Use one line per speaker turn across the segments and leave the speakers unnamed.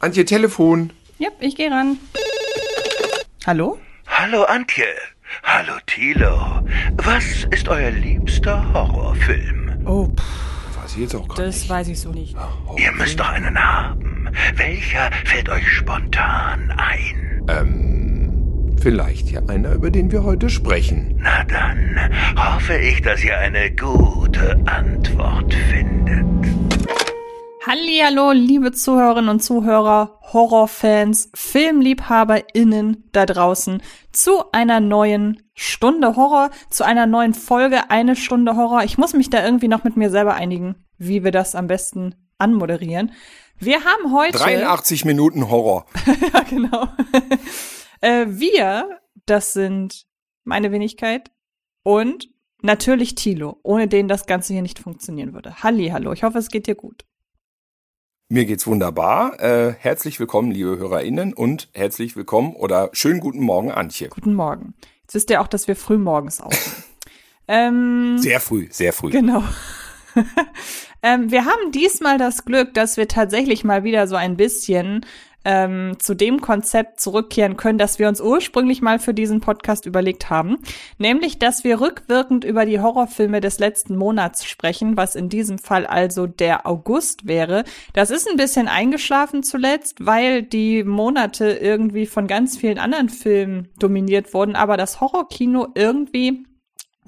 Antje, Telefon.
Ja, ich gehe ran. Hallo?
Hallo Antje. Hallo Thilo. Was ist euer liebster Horrorfilm?
Oh, pff,
Weiß ich jetzt auch gar
das
nicht.
weiß ich so nicht.
Ihr müsst doch einen haben. Welcher fällt euch spontan ein?
Ähm, vielleicht ja einer, über den wir heute sprechen.
Na dann hoffe ich, dass ihr eine gute Antwort findet.
Hallihallo, liebe Zuhörerinnen und Zuhörer, Horrorfans, FilmliebhaberInnen da draußen zu einer neuen Stunde Horror, zu einer neuen Folge Eine Stunde Horror. Ich muss mich da irgendwie noch mit mir selber einigen, wie wir das am besten anmoderieren. Wir haben heute
83 Minuten Horror.
ja, genau. äh, wir, das sind meine Wenigkeit und natürlich Tilo, ohne den das Ganze hier nicht funktionieren würde. Halli, hallo. Ich hoffe, es geht dir gut.
Mir geht's wunderbar. Äh, herzlich willkommen, liebe HörerInnen, und herzlich willkommen oder schönen guten Morgen, Antje.
Guten Morgen. Jetzt wisst ihr auch, dass wir früh morgens aufnehmen. ähm,
Sehr früh, sehr früh.
Genau. ähm, wir haben diesmal das Glück, dass wir tatsächlich mal wieder so ein bisschen ähm, zu dem Konzept zurückkehren können, das wir uns ursprünglich mal für diesen Podcast überlegt haben. Nämlich, dass wir rückwirkend über die Horrorfilme des letzten Monats sprechen, was in diesem Fall also der August wäre. Das ist ein bisschen eingeschlafen zuletzt, weil die Monate irgendwie von ganz vielen anderen Filmen dominiert wurden, aber das Horrorkino irgendwie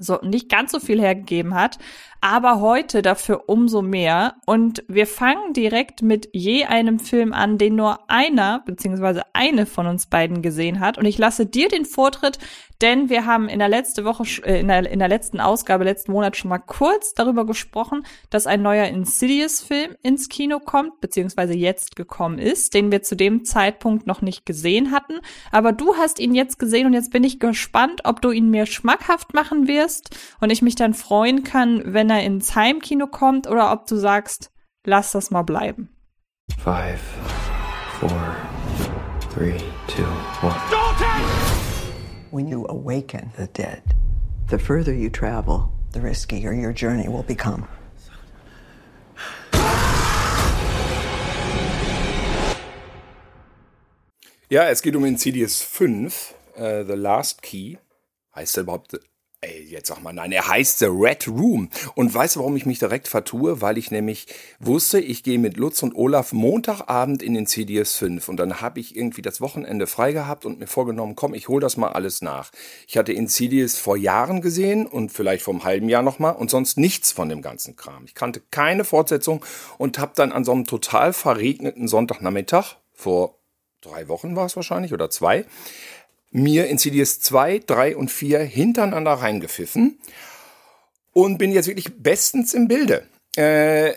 so nicht ganz so viel hergegeben hat, aber heute dafür umso mehr. Und wir fangen direkt mit je einem Film an, den nur einer beziehungsweise eine von uns beiden gesehen hat. Und ich lasse dir den Vortritt, denn wir haben in der letzte Woche, äh, in der, in der letzten Ausgabe letzten Monat schon mal kurz darüber gesprochen, dass ein neuer Insidious-Film ins Kino kommt, beziehungsweise jetzt gekommen ist, den wir zu dem Zeitpunkt noch nicht gesehen hatten. Aber du hast ihn jetzt gesehen und jetzt bin ich gespannt, ob du ihn mir schmackhaft machen wirst und ich mich dann freuen kann, wenn er ins Heimkino kommt oder ob du sagst, lass das mal bleiben.
Five, four, three, two, one.
When you awaken the dead, the further you travel, the riskier your journey will become.
Ja, es geht um Insidious 5, äh, The Last Key. Heißt er überhaupt, ey, jetzt sag mal nein, er heißt The Red Room. Und weißt du, warum ich mich direkt vertue? Weil ich nämlich wusste, ich gehe mit Lutz und Olaf Montagabend in Insidious 5. Und dann habe ich irgendwie das Wochenende frei gehabt und mir vorgenommen, komm, ich hol das mal alles nach. Ich hatte Insidious vor Jahren gesehen und vielleicht vor einem halben Jahr nochmal und sonst nichts von dem ganzen Kram. Ich kannte keine Fortsetzung und habe dann an so einem total verregneten Sonntagnachmittag vor drei Wochen war es wahrscheinlich oder zwei, mir Insidious 2, 3 und 4 hintereinander reingepfiffen und bin jetzt wirklich bestens im Bilde. Äh,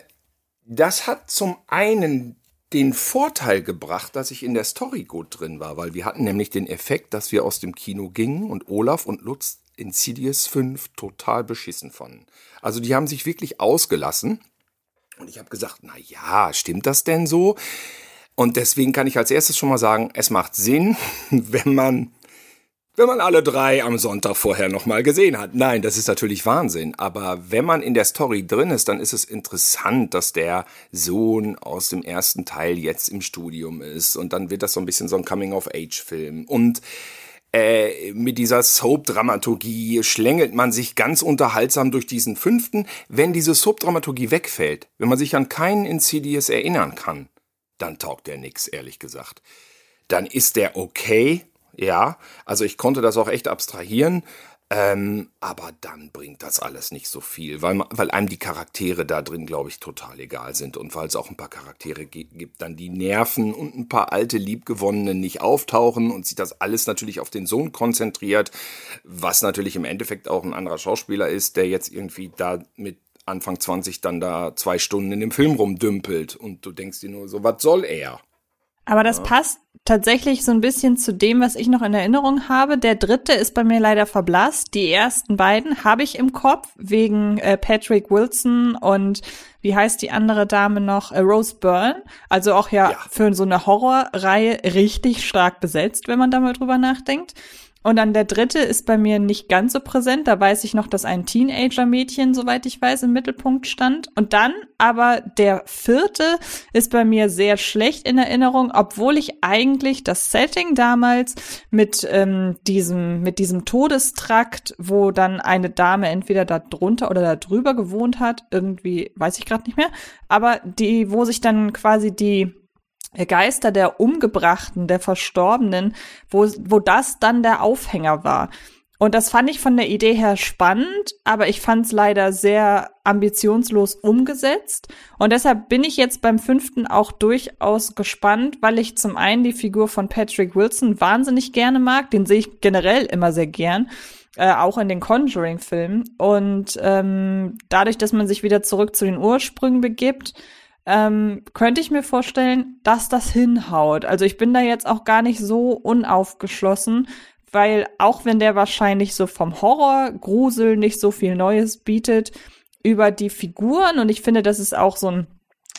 das hat zum einen den Vorteil gebracht, dass ich in der Story gut drin war, weil wir hatten nämlich den Effekt, dass wir aus dem Kino gingen und Olaf und Lutz Insidious 5 total beschissen fanden. Also die haben sich wirklich ausgelassen und ich habe gesagt, na ja, stimmt das denn so? Und deswegen kann ich als erstes schon mal sagen, es macht Sinn, wenn man, wenn man alle drei am Sonntag vorher nochmal gesehen hat. Nein, das ist natürlich Wahnsinn. Aber wenn man in der Story drin ist, dann ist es interessant, dass der Sohn aus dem ersten Teil jetzt im Studium ist. Und dann wird das so ein bisschen so ein Coming-of-Age-Film. Und äh, mit dieser Soap-Dramaturgie schlängelt man sich ganz unterhaltsam durch diesen fünften. Wenn diese Soap-Dramaturgie wegfällt, wenn man sich an keinen Insidious erinnern kann, dann taugt der nix, ehrlich gesagt. Dann ist der okay, ja. Also ich konnte das auch echt abstrahieren. Ähm, aber dann bringt das alles nicht so viel, weil, weil einem die Charaktere da drin, glaube ich, total egal sind und weil es auch ein paar Charaktere gi- gibt, dann die nerven und ein paar alte Liebgewonnene nicht auftauchen und sich das alles natürlich auf den Sohn konzentriert, was natürlich im Endeffekt auch ein anderer Schauspieler ist, der jetzt irgendwie da mit Anfang 20 dann da zwei Stunden in dem Film rumdümpelt und du denkst dir nur so, was soll er?
Aber das passt tatsächlich so ein bisschen zu dem, was ich noch in Erinnerung habe. Der dritte ist bei mir leider verblasst. Die ersten beiden habe ich im Kopf wegen äh, Patrick Wilson und wie heißt die andere Dame noch? Äh, Rose Byrne. Also auch ja,
Ja.
für so eine Horrorreihe richtig stark besetzt, wenn man da mal drüber nachdenkt. Und dann der dritte ist bei mir nicht ganz so präsent. Da weiß ich noch, dass ein Teenager-Mädchen, soweit ich weiß, im Mittelpunkt stand. Und dann aber der vierte ist bei mir sehr schlecht in Erinnerung, obwohl ich eigentlich das Setting damals mit ähm, diesem mit diesem Todestrakt, wo dann eine Dame entweder da drunter oder da drüber gewohnt hat, irgendwie weiß ich gerade nicht mehr, aber die, wo sich dann quasi die Geister der Umgebrachten, der Verstorbenen, wo, wo das dann der Aufhänger war. Und das fand ich von der Idee her spannend, aber ich fand es leider sehr ambitionslos umgesetzt. Und deshalb bin ich jetzt beim fünften auch durchaus gespannt, weil ich zum einen die Figur von Patrick Wilson wahnsinnig gerne mag. Den sehe ich generell immer sehr gern. Äh, auch in den Conjuring-Filmen. Und ähm, dadurch, dass man sich wieder zurück zu den Ursprüngen begibt, ähm, könnte ich mir vorstellen, dass das hinhaut. Also ich bin da jetzt auch gar nicht so unaufgeschlossen, weil auch wenn der wahrscheinlich so vom Horror, Grusel nicht so viel Neues bietet, über die Figuren und ich finde, das ist auch so ein,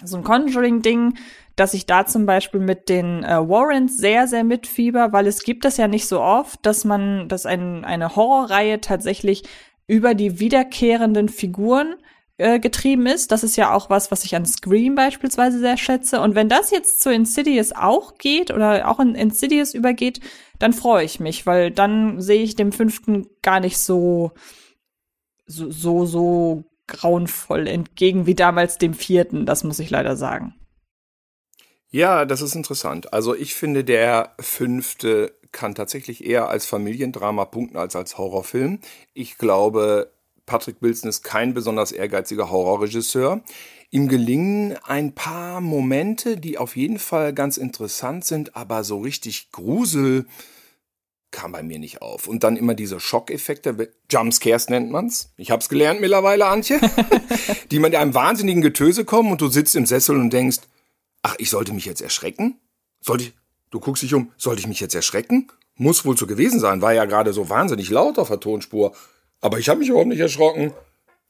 so ein Conjuring-Ding, dass ich da zum Beispiel mit den äh, Warrens sehr, sehr mitfieber, weil es gibt das ja nicht so oft, dass man, dass ein, eine Horrorreihe tatsächlich über die wiederkehrenden Figuren äh, getrieben ist. Das ist ja auch was, was ich an Scream beispielsweise sehr schätze. Und wenn das jetzt zu Insidious auch geht oder auch in Insidious übergeht, dann freue ich mich, weil dann sehe ich dem fünften gar nicht so, so, so, so grauenvoll entgegen wie damals dem vierten. Das muss ich leider sagen.
Ja, das ist interessant. Also ich finde, der fünfte kann tatsächlich eher als Familiendrama punkten als als Horrorfilm. Ich glaube, Patrick Wilson ist kein besonders ehrgeiziger Horrorregisseur. Ihm gelingen ein paar Momente, die auf jeden Fall ganz interessant sind, aber so richtig Grusel kam bei mir nicht auf. Und dann immer diese Schockeffekte, Jumpscares nennt man's. Ich hab's gelernt mittlerweile, Antje. die mit einem wahnsinnigen Getöse kommen und du sitzt im Sessel und denkst, ach, ich sollte mich jetzt erschrecken? Sollte ich, du guckst dich um, sollte ich mich jetzt erschrecken? Muss wohl so gewesen sein, war ja gerade so wahnsinnig laut auf der Tonspur. Aber ich habe mich überhaupt nicht erschrocken.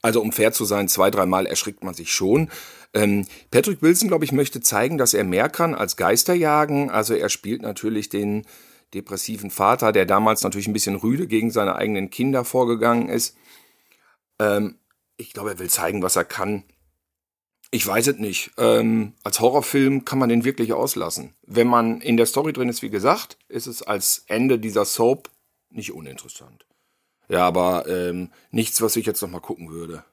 Also um fair zu sein, zwei, dreimal erschrickt man sich schon. Ähm, Patrick Wilson, glaube ich, möchte zeigen, dass er mehr kann als Geister jagen. Also er spielt natürlich den depressiven Vater, der damals natürlich ein bisschen rüde gegen seine eigenen Kinder vorgegangen ist. Ähm, ich glaube, er will zeigen, was er kann. Ich weiß es nicht. Ähm, als Horrorfilm kann man den wirklich auslassen. Wenn man in der Story drin ist, wie gesagt, ist es als Ende dieser Soap nicht uninteressant. Ja, aber ähm, nichts, was ich jetzt noch mal gucken würde.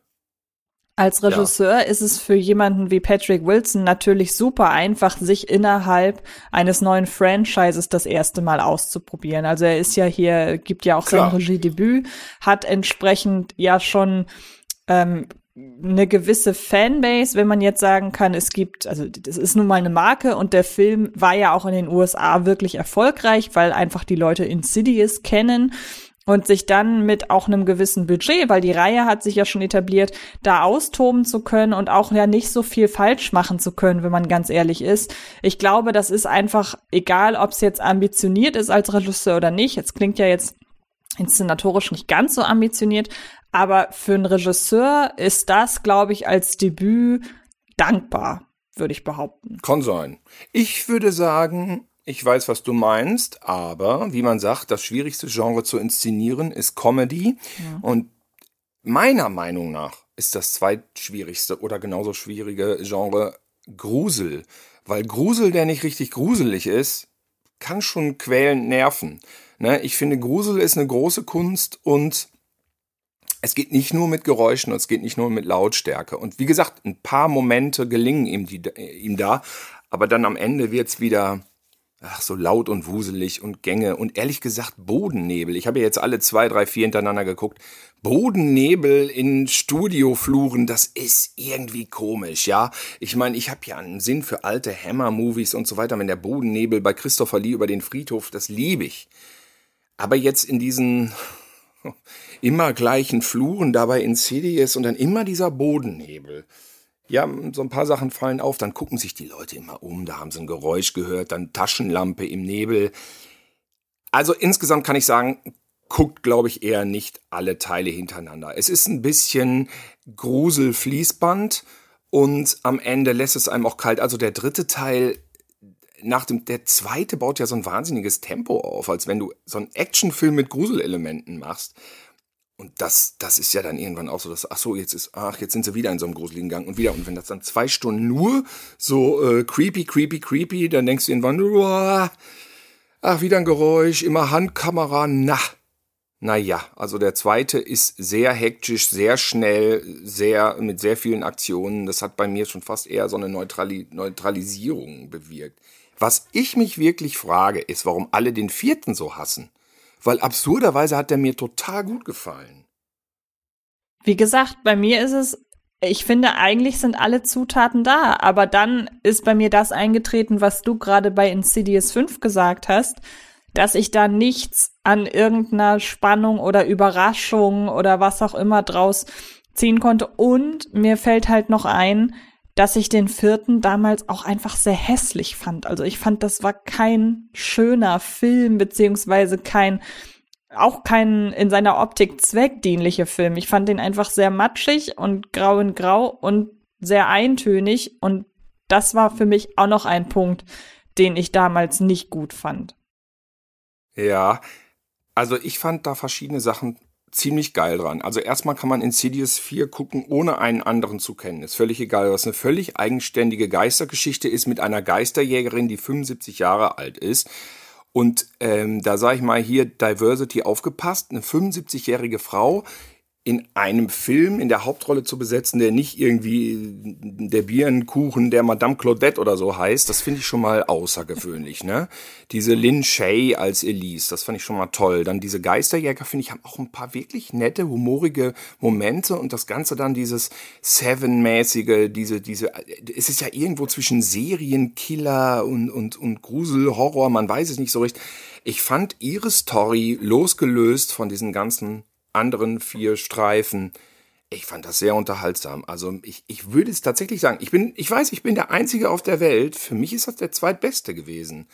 Als Regisseur ja. ist es für jemanden wie Patrick Wilson natürlich super einfach, sich innerhalb eines neuen Franchises das erste Mal auszuprobieren. Also er ist ja hier, gibt ja auch Klar. sein Regiedebüt, hat entsprechend ja schon ähm, eine gewisse Fanbase, wenn man jetzt sagen kann, es gibt, also das ist nun mal eine Marke und der Film war ja auch in den USA wirklich erfolgreich, weil einfach die Leute Insidious kennen und sich dann mit auch einem gewissen Budget, weil die Reihe hat sich ja schon etabliert, da austoben zu können und auch ja nicht so viel falsch machen zu können, wenn man ganz ehrlich ist. Ich glaube, das ist einfach egal, ob es jetzt ambitioniert ist als Regisseur oder nicht. Es klingt ja jetzt inszenatorisch nicht ganz so ambitioniert, aber für einen Regisseur ist das, glaube ich, als Debüt dankbar, würde ich behaupten.
Kann sein. Ich würde sagen, ich weiß, was du meinst, aber wie man sagt, das schwierigste Genre zu inszenieren ist Comedy. Ja. Und meiner Meinung nach ist das zweitschwierigste oder genauso schwierige Genre Grusel. Weil Grusel, der nicht richtig gruselig ist, kann schon quälend nerven. Ne? Ich finde, Grusel ist eine große Kunst und es geht nicht nur mit Geräuschen und es geht nicht nur mit Lautstärke. Und wie gesagt, ein paar Momente gelingen ihm, die, ihm da, aber dann am Ende wird's wieder ach, so laut und wuselig und Gänge und ehrlich gesagt Bodennebel. Ich habe ja jetzt alle zwei, drei, vier hintereinander geguckt. Bodennebel in Studiofluren, das ist irgendwie komisch, ja. Ich meine, ich habe ja einen Sinn für alte Hammer-Movies und so weiter. Wenn der Bodennebel bei Christopher Lee über den Friedhof, das liebe ich. Aber jetzt in diesen immer gleichen Fluren, dabei in Insidious und dann immer dieser Bodennebel ja, so ein paar Sachen fallen auf, dann gucken sich die Leute immer um, da haben sie ein Geräusch gehört, dann Taschenlampe im Nebel. Also insgesamt kann ich sagen, guckt, glaube ich, eher nicht alle Teile hintereinander. Es ist ein bisschen Grusel-Fließband und am Ende lässt es einem auch kalt. Also der dritte Teil, nach dem, der zweite baut ja so ein wahnsinniges Tempo auf, als wenn du so einen Actionfilm mit Gruselelementen machst. Und das, das ist ja dann irgendwann auch so, dass, ach so, jetzt ist, ach, jetzt sind sie wieder in so einem gruseligen Gang und wieder. Und wenn das dann zwei Stunden nur so äh, creepy, creepy, creepy, dann denkst du irgendwann, uah, ach, wieder ein Geräusch, immer Handkamera, na. Naja, also der zweite ist sehr hektisch, sehr schnell, sehr, mit sehr vielen Aktionen. Das hat bei mir schon fast eher so eine Neutrali Neutralisierung bewirkt. Was ich mich wirklich frage, ist, warum alle den vierten so hassen. Weil absurderweise hat der mir total gut gefallen.
Wie gesagt, bei mir ist es, ich finde, eigentlich sind alle Zutaten da, aber dann ist bei mir das eingetreten, was du gerade bei Insidious 5 gesagt hast dass ich da nichts an irgendeiner Spannung oder Überraschung oder was auch immer draus ziehen konnte. Und mir fällt halt noch ein, dass ich den vierten damals auch einfach sehr hässlich fand. Also ich fand, das war kein schöner Film, beziehungsweise kein, auch kein in seiner Optik zweckdienlicher Film. Ich fand den einfach sehr matschig und grau in grau und sehr eintönig. Und das war für mich auch noch ein Punkt, den ich damals nicht gut fand.
Ja, also ich fand da verschiedene Sachen ziemlich geil dran. Also erstmal kann man Insidious 4 gucken, ohne einen anderen zu kennen. Ist völlig egal, was eine völlig eigenständige Geistergeschichte ist mit einer Geisterjägerin, die 75 Jahre alt ist. Und ähm, da sage ich mal hier Diversity aufgepasst. Eine 75-jährige Frau, in einem Film in der Hauptrolle zu besetzen, der nicht irgendwie der Birnenkuchen der Madame Claudette oder so heißt, das finde ich schon mal außergewöhnlich, ne? Diese Lynn Shay als Elise, das fand ich schon mal toll. Dann diese Geisterjäger, finde ich, haben auch ein paar wirklich nette, humorige Momente und das Ganze dann dieses Seven-mäßige, diese, diese, es ist ja irgendwo zwischen Serienkiller und, und, und Grusel, Horror, man weiß es nicht so richtig. Ich fand ihre Story losgelöst von diesen ganzen anderen vier Streifen. Ich fand das sehr unterhaltsam. Also ich, ich würde es tatsächlich sagen, ich bin, ich weiß, ich bin der Einzige auf der Welt. Für mich ist das der zweitbeste gewesen.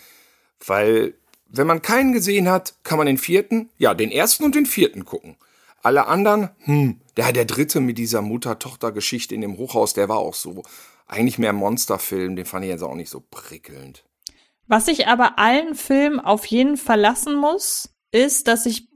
Weil, wenn man keinen gesehen hat, kann man den vierten, ja, den ersten und den vierten gucken. Alle anderen, hm, der, der dritte mit dieser Mutter-Tochter-Geschichte in dem Hochhaus, der war auch so, eigentlich mehr Monsterfilm, den fand ich jetzt auch nicht so prickelnd.
Was ich aber allen Filmen auf jeden Fall lassen muss, ist, dass ich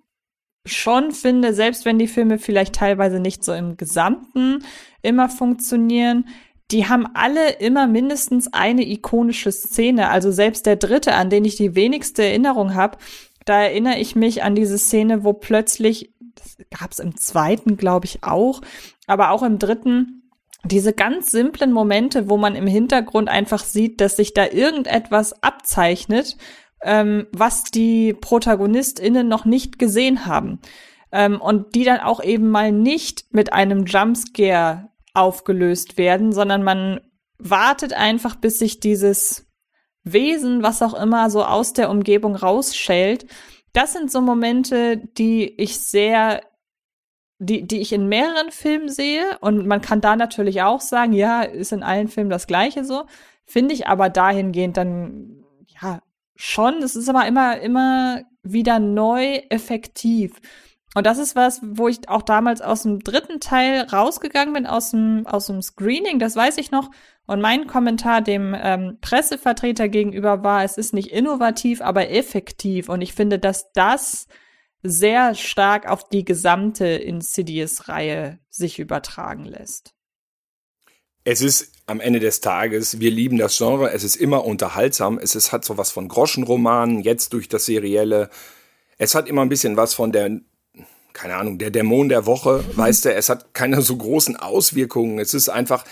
schon finde, selbst wenn die Filme vielleicht teilweise nicht so im Gesamten immer funktionieren, die haben alle immer mindestens eine ikonische Szene. Also selbst der dritte, an den ich die wenigste Erinnerung habe, da erinnere ich mich an diese Szene, wo plötzlich, das gab es im zweiten, glaube ich, auch, aber auch im dritten, diese ganz simplen Momente, wo man im Hintergrund einfach sieht, dass sich da irgendetwas abzeichnet, ähm, was die ProtagonistInnen noch nicht gesehen haben. Ähm, und die dann auch eben mal nicht mit einem Jumpscare aufgelöst werden, sondern man wartet einfach, bis sich dieses Wesen, was auch immer, so aus der Umgebung rausschält. Das sind so Momente, die ich sehr, die, die ich in mehreren Filmen sehe. Und man kann da natürlich auch sagen, ja, ist in allen Filmen das Gleiche so. Finde ich aber dahingehend dann, schon. Es ist aber immer, immer wieder neu effektiv. Und das ist was, wo ich auch damals aus dem dritten Teil rausgegangen bin, aus dem, aus dem Screening, das weiß ich noch. Und mein Kommentar dem ähm, Pressevertreter gegenüber war, es ist nicht innovativ, aber effektiv. Und ich finde, dass das sehr stark auf die gesamte Insidious-Reihe sich übertragen lässt.
Es ist am Ende des Tages, wir lieben das Genre, es ist immer unterhaltsam, es ist, hat so was von Groschenromanen, jetzt durch das Serielle. Es hat immer ein bisschen was von der, keine Ahnung, der Dämon der Woche, mhm. weißt du, es hat keine so großen Auswirkungen. Es ist einfach,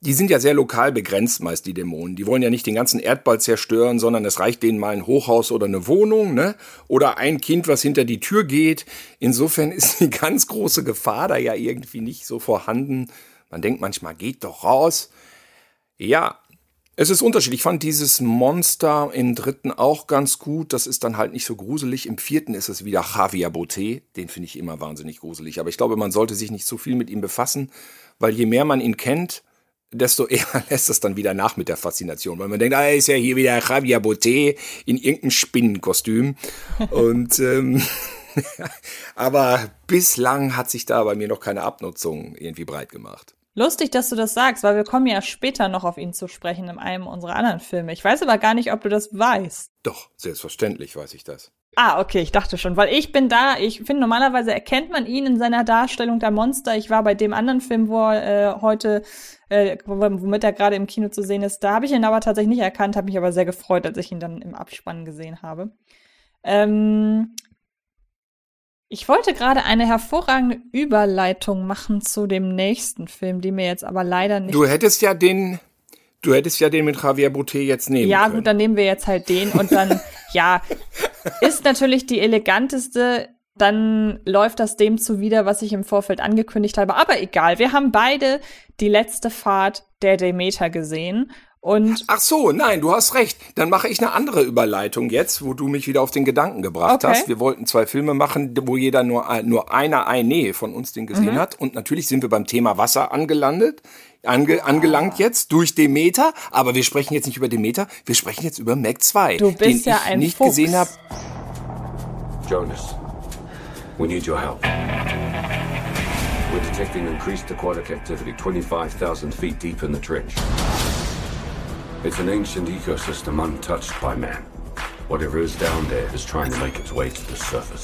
die sind ja sehr lokal begrenzt, meist die Dämonen. Die wollen ja nicht den ganzen Erdball zerstören, sondern es reicht denen mal ein Hochhaus oder eine Wohnung, ne? Oder ein Kind, was hinter die Tür geht. Insofern ist die ganz große Gefahr da ja irgendwie nicht so vorhanden. Man denkt manchmal, geht doch raus. Ja, es ist unterschiedlich. Ich fand dieses Monster im dritten auch ganz gut. Das ist dann halt nicht so gruselig. Im vierten ist es wieder Javier Boté. Den finde ich immer wahnsinnig gruselig. Aber ich glaube, man sollte sich nicht so viel mit ihm befassen, weil je mehr man ihn kennt, desto eher lässt es dann wieder nach mit der Faszination. Weil man denkt, ah, ist ja hier wieder Javier Boté in irgendeinem Spinnenkostüm. Und ähm, aber bislang hat sich da bei mir noch keine Abnutzung irgendwie breit gemacht.
Lustig, dass du das sagst, weil wir kommen ja später noch auf ihn zu sprechen in einem unserer anderen Filme. Ich weiß aber gar nicht, ob du das weißt.
Doch, selbstverständlich weiß ich das.
Ah, okay, ich dachte schon, weil ich bin da, ich finde normalerweise erkennt man ihn in seiner Darstellung der Monster. Ich war bei dem anderen Film, wo er äh, heute, äh, womit er gerade im Kino zu sehen ist, da habe ich ihn aber tatsächlich nicht erkannt, habe mich aber sehr gefreut, als ich ihn dann im Abspann gesehen habe. Ähm, ich wollte gerade eine hervorragende Überleitung machen zu dem nächsten Film, die mir jetzt aber leider nicht.
Du hättest ja den, du hättest ja den mit Javier Boutet jetzt nehmen
ja,
können.
gut, dann nehmen wir jetzt halt den und dann, ja, ist natürlich die eleganteste. Dann läuft das dem zuwider, was ich im Vorfeld angekündigt habe. Aber egal, wir haben beide die letzte Fahrt der Demeter gesehen. Und
Ach so, nein, du hast recht. Dann mache ich eine andere Überleitung jetzt, wo du mich wieder auf den Gedanken gebracht
Okay.
hast. Wir wollten zwei Filme machen, wo jeder nur, ein- nur einer eine von uns den gesehen
Mhm.
hat. Und natürlich sind wir beim Thema Wasser angelandet, ange, angelangt jetzt durch Demeter. Aber wir sprechen jetzt nicht über Demeter, wir sprechen jetzt über Mac 2,
Du bist
den
ja
ich
ein
nicht
Fuchs.
gesehen habe.
Jonas, we need your help. We're detecting increased aquatic activity 25,000 feet deep in the trench. It's an ancient ecosystem untouched by man. Whatever is down there is trying to make its way to the surface.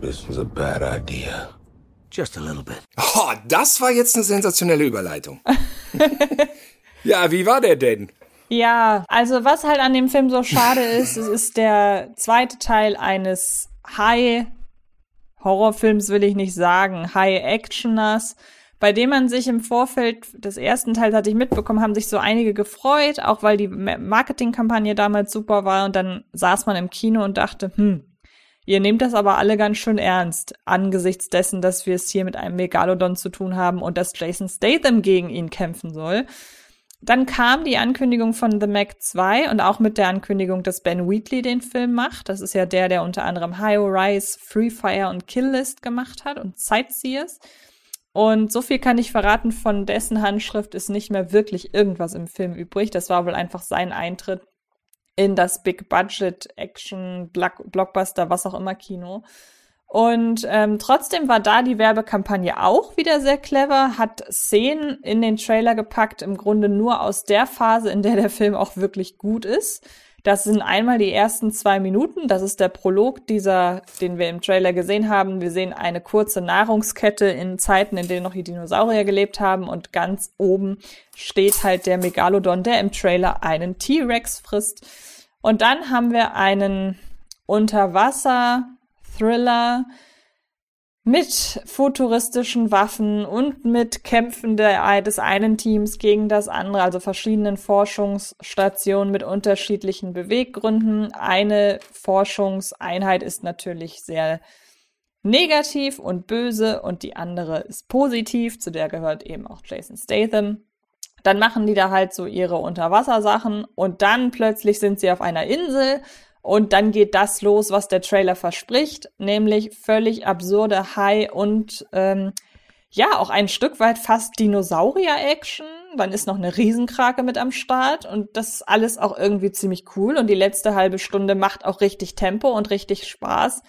This was a bad idea.
Just a little bit.
Oh, das war jetzt eine sensationelle Überleitung. ja, wie war der denn?
Ja, also was halt an dem Film so schade ist, es ist der zweite Teil eines High-Horrorfilms, will ich nicht sagen, High-Actioners, bei dem man sich im Vorfeld des ersten Teils, hatte ich mitbekommen, haben sich so einige gefreut, auch weil die Ma- Marketingkampagne damals super war und dann saß man im Kino und dachte, hm, Ihr nehmt das aber alle ganz schön ernst, angesichts dessen, dass wir es hier mit einem Megalodon zu tun haben und dass Jason Statham gegen ihn kämpfen soll. Dann kam die Ankündigung von The Mac 2 und auch mit der Ankündigung, dass Ben Wheatley den Film macht. Das ist ja der, der unter anderem High Rise, Free Fire und Kill List gemacht hat und Sightseers. Und so viel kann ich verraten, von dessen Handschrift ist nicht mehr wirklich irgendwas im Film übrig. Das war wohl einfach sein Eintritt in das Big Budget Action Block- Blockbuster, was auch immer Kino. Und ähm, trotzdem war da die Werbekampagne auch wieder sehr clever, hat Szenen in den Trailer gepackt, im Grunde nur aus der Phase, in der der Film auch wirklich gut ist. Das sind einmal die ersten zwei Minuten, das ist der Prolog dieser, den wir im Trailer gesehen haben. Wir sehen eine kurze Nahrungskette in Zeiten, in denen noch die Dinosaurier gelebt haben und ganz oben steht halt der Megalodon, der im Trailer einen T-Rex frisst. Und dann haben wir einen Unterwasser-Thriller mit futuristischen Waffen und mit Kämpfen der, des einen Teams gegen das andere, also verschiedenen Forschungsstationen mit unterschiedlichen Beweggründen. Eine Forschungseinheit ist natürlich sehr negativ und böse und die andere ist positiv, zu der gehört eben auch Jason Statham. Dann machen die da halt so ihre Unterwassersachen und dann plötzlich sind sie auf einer Insel und dann geht das los, was der Trailer verspricht, nämlich völlig absurde High und ähm, ja, auch ein Stück weit fast Dinosaurier-Action. Dann ist noch eine Riesenkrake mit am Start und das ist alles auch irgendwie ziemlich cool und die letzte halbe Stunde macht auch richtig Tempo und richtig Spaß.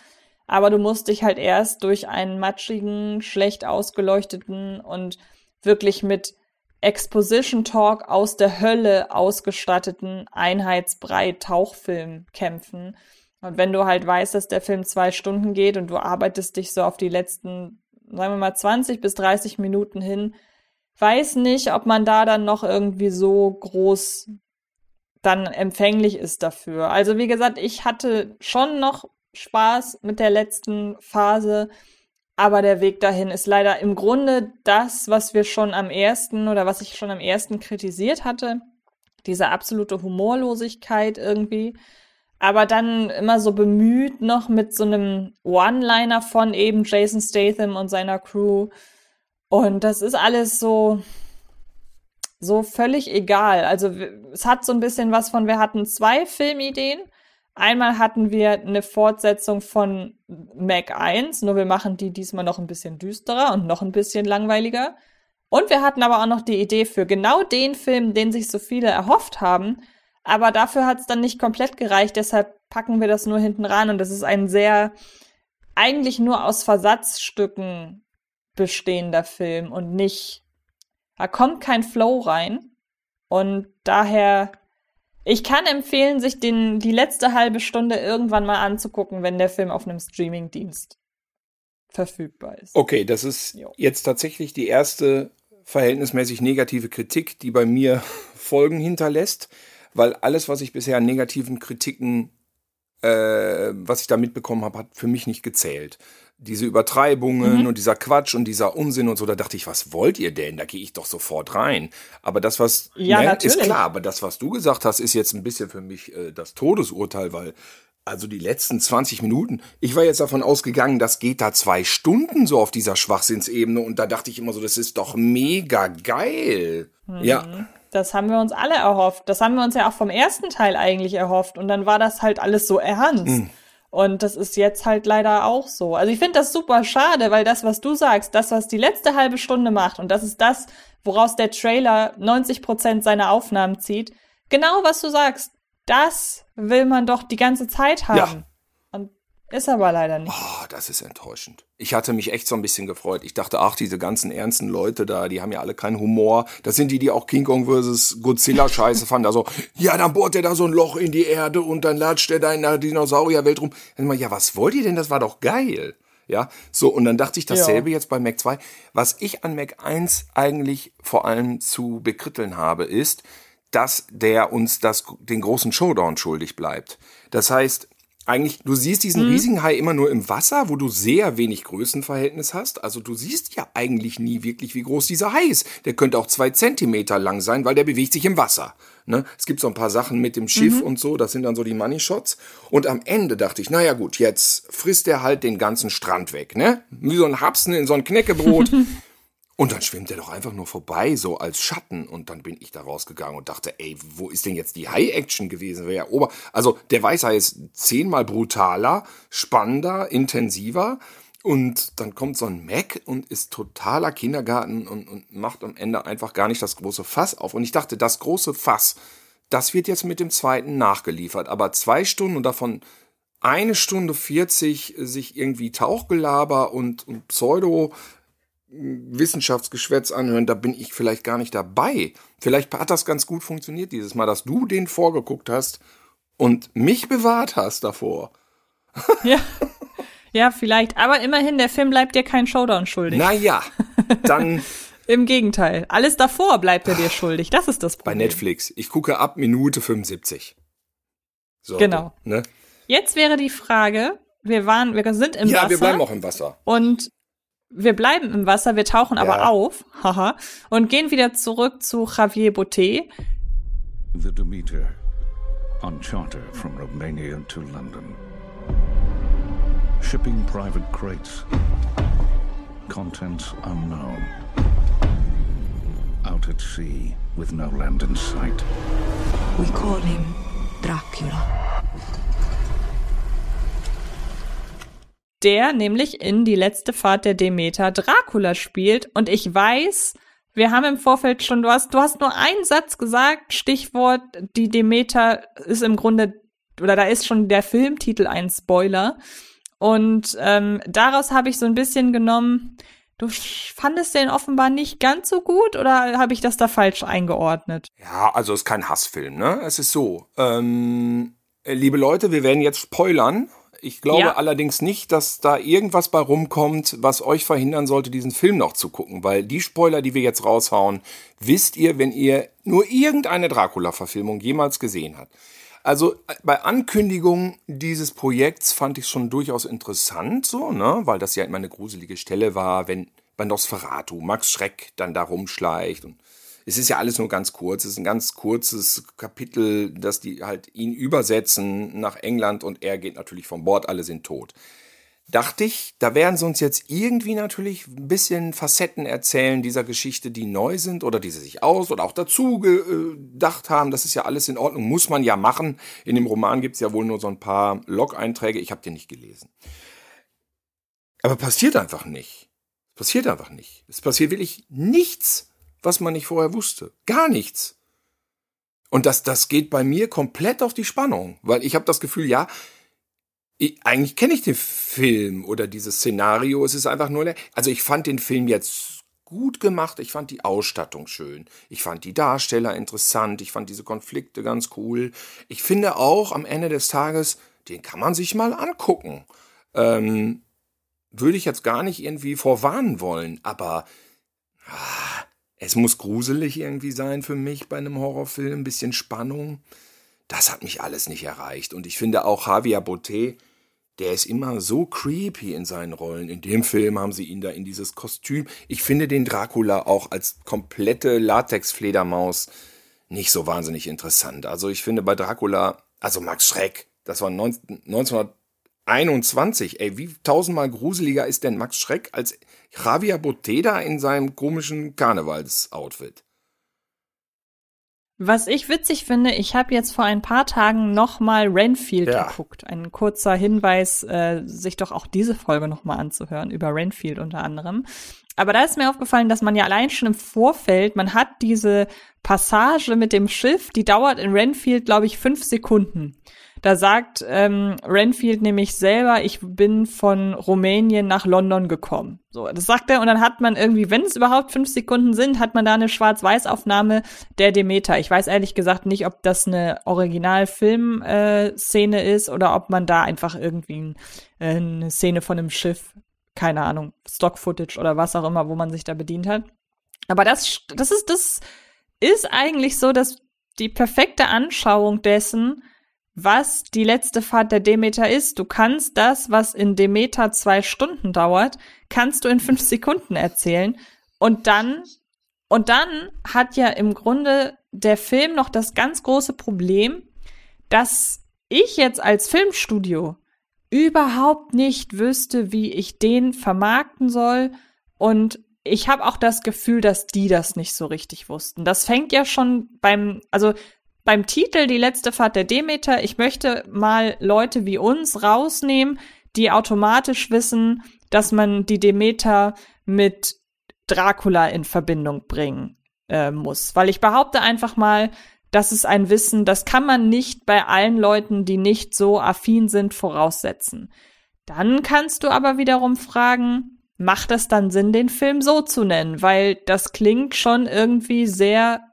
Aber du musst dich halt erst durch einen matschigen, schlecht ausgeleuchteten und wirklich mit Exposition Talk aus der Hölle ausgestatteten Einheitsbrei Tauchfilm kämpfen. Und wenn du halt weißt, dass der Film zwei Stunden geht und du arbeitest dich so auf die letzten, sagen wir mal, 20 bis 30 Minuten hin, weiß nicht, ob man da dann noch irgendwie so groß dann empfänglich ist dafür. Also wie gesagt, ich hatte schon noch Spaß mit der letzten Phase, aber der Weg dahin ist leider im Grunde das, was wir schon am ersten oder was ich schon am ersten kritisiert hatte. Diese absolute Humorlosigkeit irgendwie. Aber dann immer so bemüht noch mit so einem One-Liner von eben Jason Statham und seiner Crew. Und das ist alles so, so völlig egal. Also es hat so ein bisschen was von, wir hatten zwei Filmideen. Einmal hatten wir eine Fortsetzung von Mac 1, nur wir machen die diesmal noch ein bisschen düsterer und noch ein bisschen langweiliger. Und wir hatten aber auch noch die Idee für genau den Film, den sich so viele erhofft haben. Aber dafür hat es dann nicht komplett gereicht, deshalb packen wir das nur hinten ran und das ist ein sehr eigentlich nur aus Versatzstücken bestehender Film und nicht, da kommt kein Flow rein. Und daher, ich kann empfehlen, sich den, die letzte halbe Stunde irgendwann mal anzugucken, wenn der Film auf einem Streamingdienst verfügbar ist.
Okay, das ist
Jo.
jetzt tatsächlich die erste verhältnismäßig negative Kritik, die bei mir Folgen hinterlässt, weil alles, was ich bisher an negativen Kritiken, äh, was ich da mitbekommen habe, hat für mich nicht gezählt. Diese Übertreibungen
Mhm.
und dieser Quatsch und dieser Unsinn und so, da dachte ich, was wollt ihr denn? Da gehe ich doch sofort rein. Aber das, was
Ja,
ne, ist klar, aber das, was du gesagt hast, ist jetzt ein bisschen für mich äh, das Todesurteil, weil also die letzten 20 Minuten, ich war jetzt davon ausgegangen, das geht da zwei Stunden so auf dieser Schwachsinnsebene und da dachte ich immer so, das ist doch mega geil.
Mhm.
Ja,
Das haben wir uns alle erhofft. Das haben wir uns ja auch vom ersten Teil eigentlich erhofft. Und dann war das halt alles so ernst.
Hm.
Und das ist jetzt halt leider auch so. Also ich finde das super schade, weil das, was du sagst, das, was die letzte halbe Stunde macht, und das ist das, woraus der Trailer 90 Prozent seiner Aufnahmen zieht, genau was du sagst, das will man doch die ganze Zeit haben.
Ja.
Ist aber leider nicht.
oh, das ist enttäuschend. Ich hatte mich echt so ein bisschen gefreut. Ich dachte, ach, diese ganzen ernsten Leute da, die haben ja alle keinen Humor. Das sind die, die auch King Kong vs. Godzilla scheiße fanden. Also, ja, dann bohrt er da so ein Loch in die Erde und dann latscht er da in der Dinosaurierwelt rum. Dann ja, was wollt ihr denn? Das war doch geil. Ja, so, und dann dachte ich dasselbe jetzt bei Mac 2. Was ich an Mac 1 eigentlich vor allem zu bekritteln habe, ist, dass der uns das, den großen Showdown schuldig bleibt. Das heißt, eigentlich, du siehst diesen riesigen Hai immer nur im Wasser, wo du sehr wenig Größenverhältnis hast. Also du siehst ja eigentlich nie wirklich, wie groß dieser Hai ist. Der könnte auch zwei Zentimeter lang sein, weil der bewegt sich im Wasser. Ne? Es gibt so ein paar Sachen mit dem Schiff und so, das sind dann so die Money Shots. Und am Ende dachte ich, naja gut, jetzt frisst er halt den ganzen Strand weg, ne? Wie so ein Hapsen in so ein Knäckebrot. Und dann schwimmt er doch einfach nur vorbei, so als Schatten. Und dann bin ich da rausgegangen und dachte, ey, wo ist denn jetzt die High-Action gewesen? Wäre Ober also der Weißhai ist zehnmal brutaler, spannender, intensiver. Und dann kommt so ein Mac und ist totaler Kindergarten und, und macht am Ende einfach gar nicht das große Fass auf. Und ich dachte, das große Fass, das wird jetzt mit dem zweiten nachgeliefert. Aber zwei Stunden und davon eine Stunde 40 sich irgendwie Tauchgelaber und, und Pseudo Wissenschaftsgeschwätz anhören, da bin ich vielleicht gar nicht dabei. Vielleicht hat das ganz gut funktioniert dieses Mal, dass du den vorgeguckt hast und mich bewahrt hast davor.
Ja. Ja, vielleicht. Aber immerhin, der Film bleibt dir kein Showdown schuldig.
Naja, dann
Im Gegenteil. Alles davor bleibt er dir schuldig. Das ist das
bei
Problem.
Netflix. Ich gucke ab Minute 75. So,
Genau.
Ne?
Jetzt wäre die Frage, wir waren, wir sind im
Ja,
Wasser.
wir bleiben auch im Wasser.
Und wir bleiben im Wasser, wir tauchen aber
Ja.
auf, haha, und gehen wieder zurück zu Javier Botet.
The Demeter, on charter from Romania to London. Shipping private crates. Contents unknown. Out at sea, with no land in sight.
We call him Dracula.
Der nämlich in die letzte Fahrt der Demeter Dracula spielt. Und ich weiß, wir haben im Vorfeld schon, du hast, du hast nur einen Satz gesagt, Stichwort, die Demeter ist im Grunde, oder da ist schon der Filmtitel ein Spoiler. Und ähm, daraus habe ich so ein bisschen genommen, du fandest den offenbar nicht ganz so gut oder habe ich das da falsch eingeordnet?
Ja, also ist kein Hassfilm, ne? Es ist so. Ähm, liebe Leute, wir werden jetzt spoilern. Ich glaube
Ja.
allerdings nicht, dass da irgendwas bei rumkommt, was euch verhindern sollte, diesen Film noch zu gucken. Weil die Spoiler, die wir jetzt raushauen, wisst ihr, wenn ihr nur irgendeine Dracula-Verfilmung jemals gesehen habt. Also äh, bei Ankündigung dieses Projekts fand ich es schon durchaus interessant, so, ne? Weil das ja immer eine gruselige Stelle war, wenn bei Nosferatu Max Schreck dann da rumschleicht und es ist ja alles nur ganz kurz. Es ist ein ganz kurzes Kapitel, dass die halt ihn übersetzen nach England und er geht natürlich von Bord, alle sind tot. Dachte ich, da werden sie uns jetzt irgendwie natürlich ein bisschen Facetten erzählen dieser Geschichte, die neu sind oder die sie sich aus oder auch dazu gedacht haben. Das ist ja alles in Ordnung, muss man ja machen. In dem Roman gibt es ja wohl nur so ein paar Log-Einträge. Ich habe den nicht gelesen. Aber passiert einfach nicht. Passiert einfach nicht. Es passiert wirklich nichts, was man nicht vorher wusste. Gar nichts. Und das, das geht bei mir komplett auf die Spannung, weil ich habe das Gefühl, ja, ich, eigentlich kenne ich den Film oder dieses Szenario. Es ist einfach nur, also ich fand den Film jetzt gut gemacht. Ich fand die Ausstattung schön. Ich fand die Darsteller interessant. Ich fand diese Konflikte ganz cool. Ich finde auch am Ende des Tages, den kann man sich mal angucken. Ähm, würde ich jetzt gar nicht irgendwie vorwarnen wollen, aber ah, es muss gruselig irgendwie sein für mich bei einem Horrorfilm, ein bisschen Spannung. Das hat mich alles nicht erreicht. Und ich finde auch Javier Botet, der ist immer so creepy in seinen Rollen. In dem Film haben sie ihn da in dieses Kostüm. Ich finde den Dracula auch als komplette Latex-Fledermaus nicht so wahnsinnig interessant. Also ich finde bei Dracula, also Max Schreck, das war 19, 1921, ey, wie tausendmal gruseliger ist denn Max Schreck als Javier Boteda in seinem komischen Karnevalsoutfit.
Was ich witzig finde, ich habe jetzt vor ein paar Tagen noch mal Renfield ja. geguckt. Ein kurzer Hinweis, äh, sich doch auch diese Folge noch mal anzuhören über Renfield unter anderem. Aber da ist mir aufgefallen, dass man ja allein schon im Vorfeld, man hat diese Passage mit dem Schiff, die dauert in Renfield, glaube ich, fünf Sekunden. Da sagt ähm, Renfield nämlich selber, ich bin von Rumänien nach London gekommen. So, das sagt er und dann hat man irgendwie, wenn es überhaupt fünf Sekunden sind, hat man da eine Schwarz-Weiß-Aufnahme der Demeter. Ich weiß ehrlich gesagt nicht, ob das eine Original-Film-Szene äh, ist oder ob man da einfach irgendwie äh, eine Szene von einem Schiff, keine Ahnung, Stock-Footage oder was auch immer, wo man sich da bedient hat. Aber das, das ist, das ist eigentlich so, dass die perfekte Anschauung dessen, was die letzte Fahrt der Demeter ist. Du kannst das, was in Demeter zwei Stunden dauert, kannst du in fünf Sekunden erzählen. Und dann, und dann hat ja im Grunde der Film noch das ganz große Problem, dass ich jetzt als Filmstudio überhaupt nicht wüsste, wie ich den vermarkten soll. Und ich habe auch das Gefühl, dass die das nicht so richtig wussten. Das fängt ja schon beim, also beim Titel Die letzte Fahrt der Demeter, ich möchte mal Leute wie uns rausnehmen, die automatisch wissen, dass man die Demeter mit Dracula in Verbindung bringen äh, muss. Weil ich behaupte einfach mal, das ist ein Wissen, das kann man nicht bei allen Leuten, die nicht so affin sind, voraussetzen. Dann kannst du aber wiederum fragen, macht es dann Sinn, den Film so zu nennen? Weil das klingt schon irgendwie sehr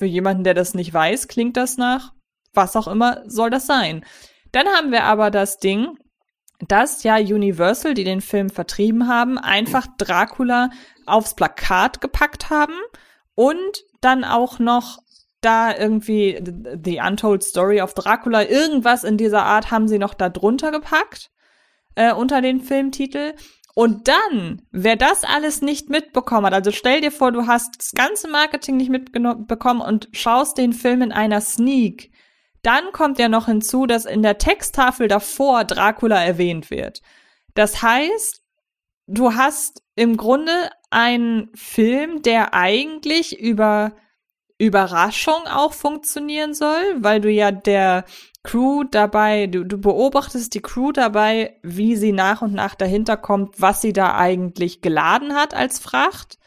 für jemanden, der das nicht weiß, klingt das nach, was auch immer soll das sein. Dann haben wir aber das Ding, dass ja Universal, die den Film vertrieben haben, einfach Dracula aufs Plakat gepackt haben und dann auch noch da irgendwie The Untold Story of Dracula, irgendwas in dieser Art haben sie noch da drunter gepackt äh, unter den Filmtitel. Und dann, wer das alles nicht mitbekommen hat, also stell dir vor, du hast das ganze Marketing nicht mitbekommen und schaust den Film in einer Sneak, dann kommt ja noch hinzu, dass in der Texttafel davor Dracula erwähnt wird. Das heißt, du hast im Grunde einen Film, der eigentlich über Überraschung auch funktionieren soll, weil du ja der Crew dabei, du, du beobachtest die Crew dabei, wie sie nach und nach dahinter kommt, was sie da eigentlich geladen hat als Fracht.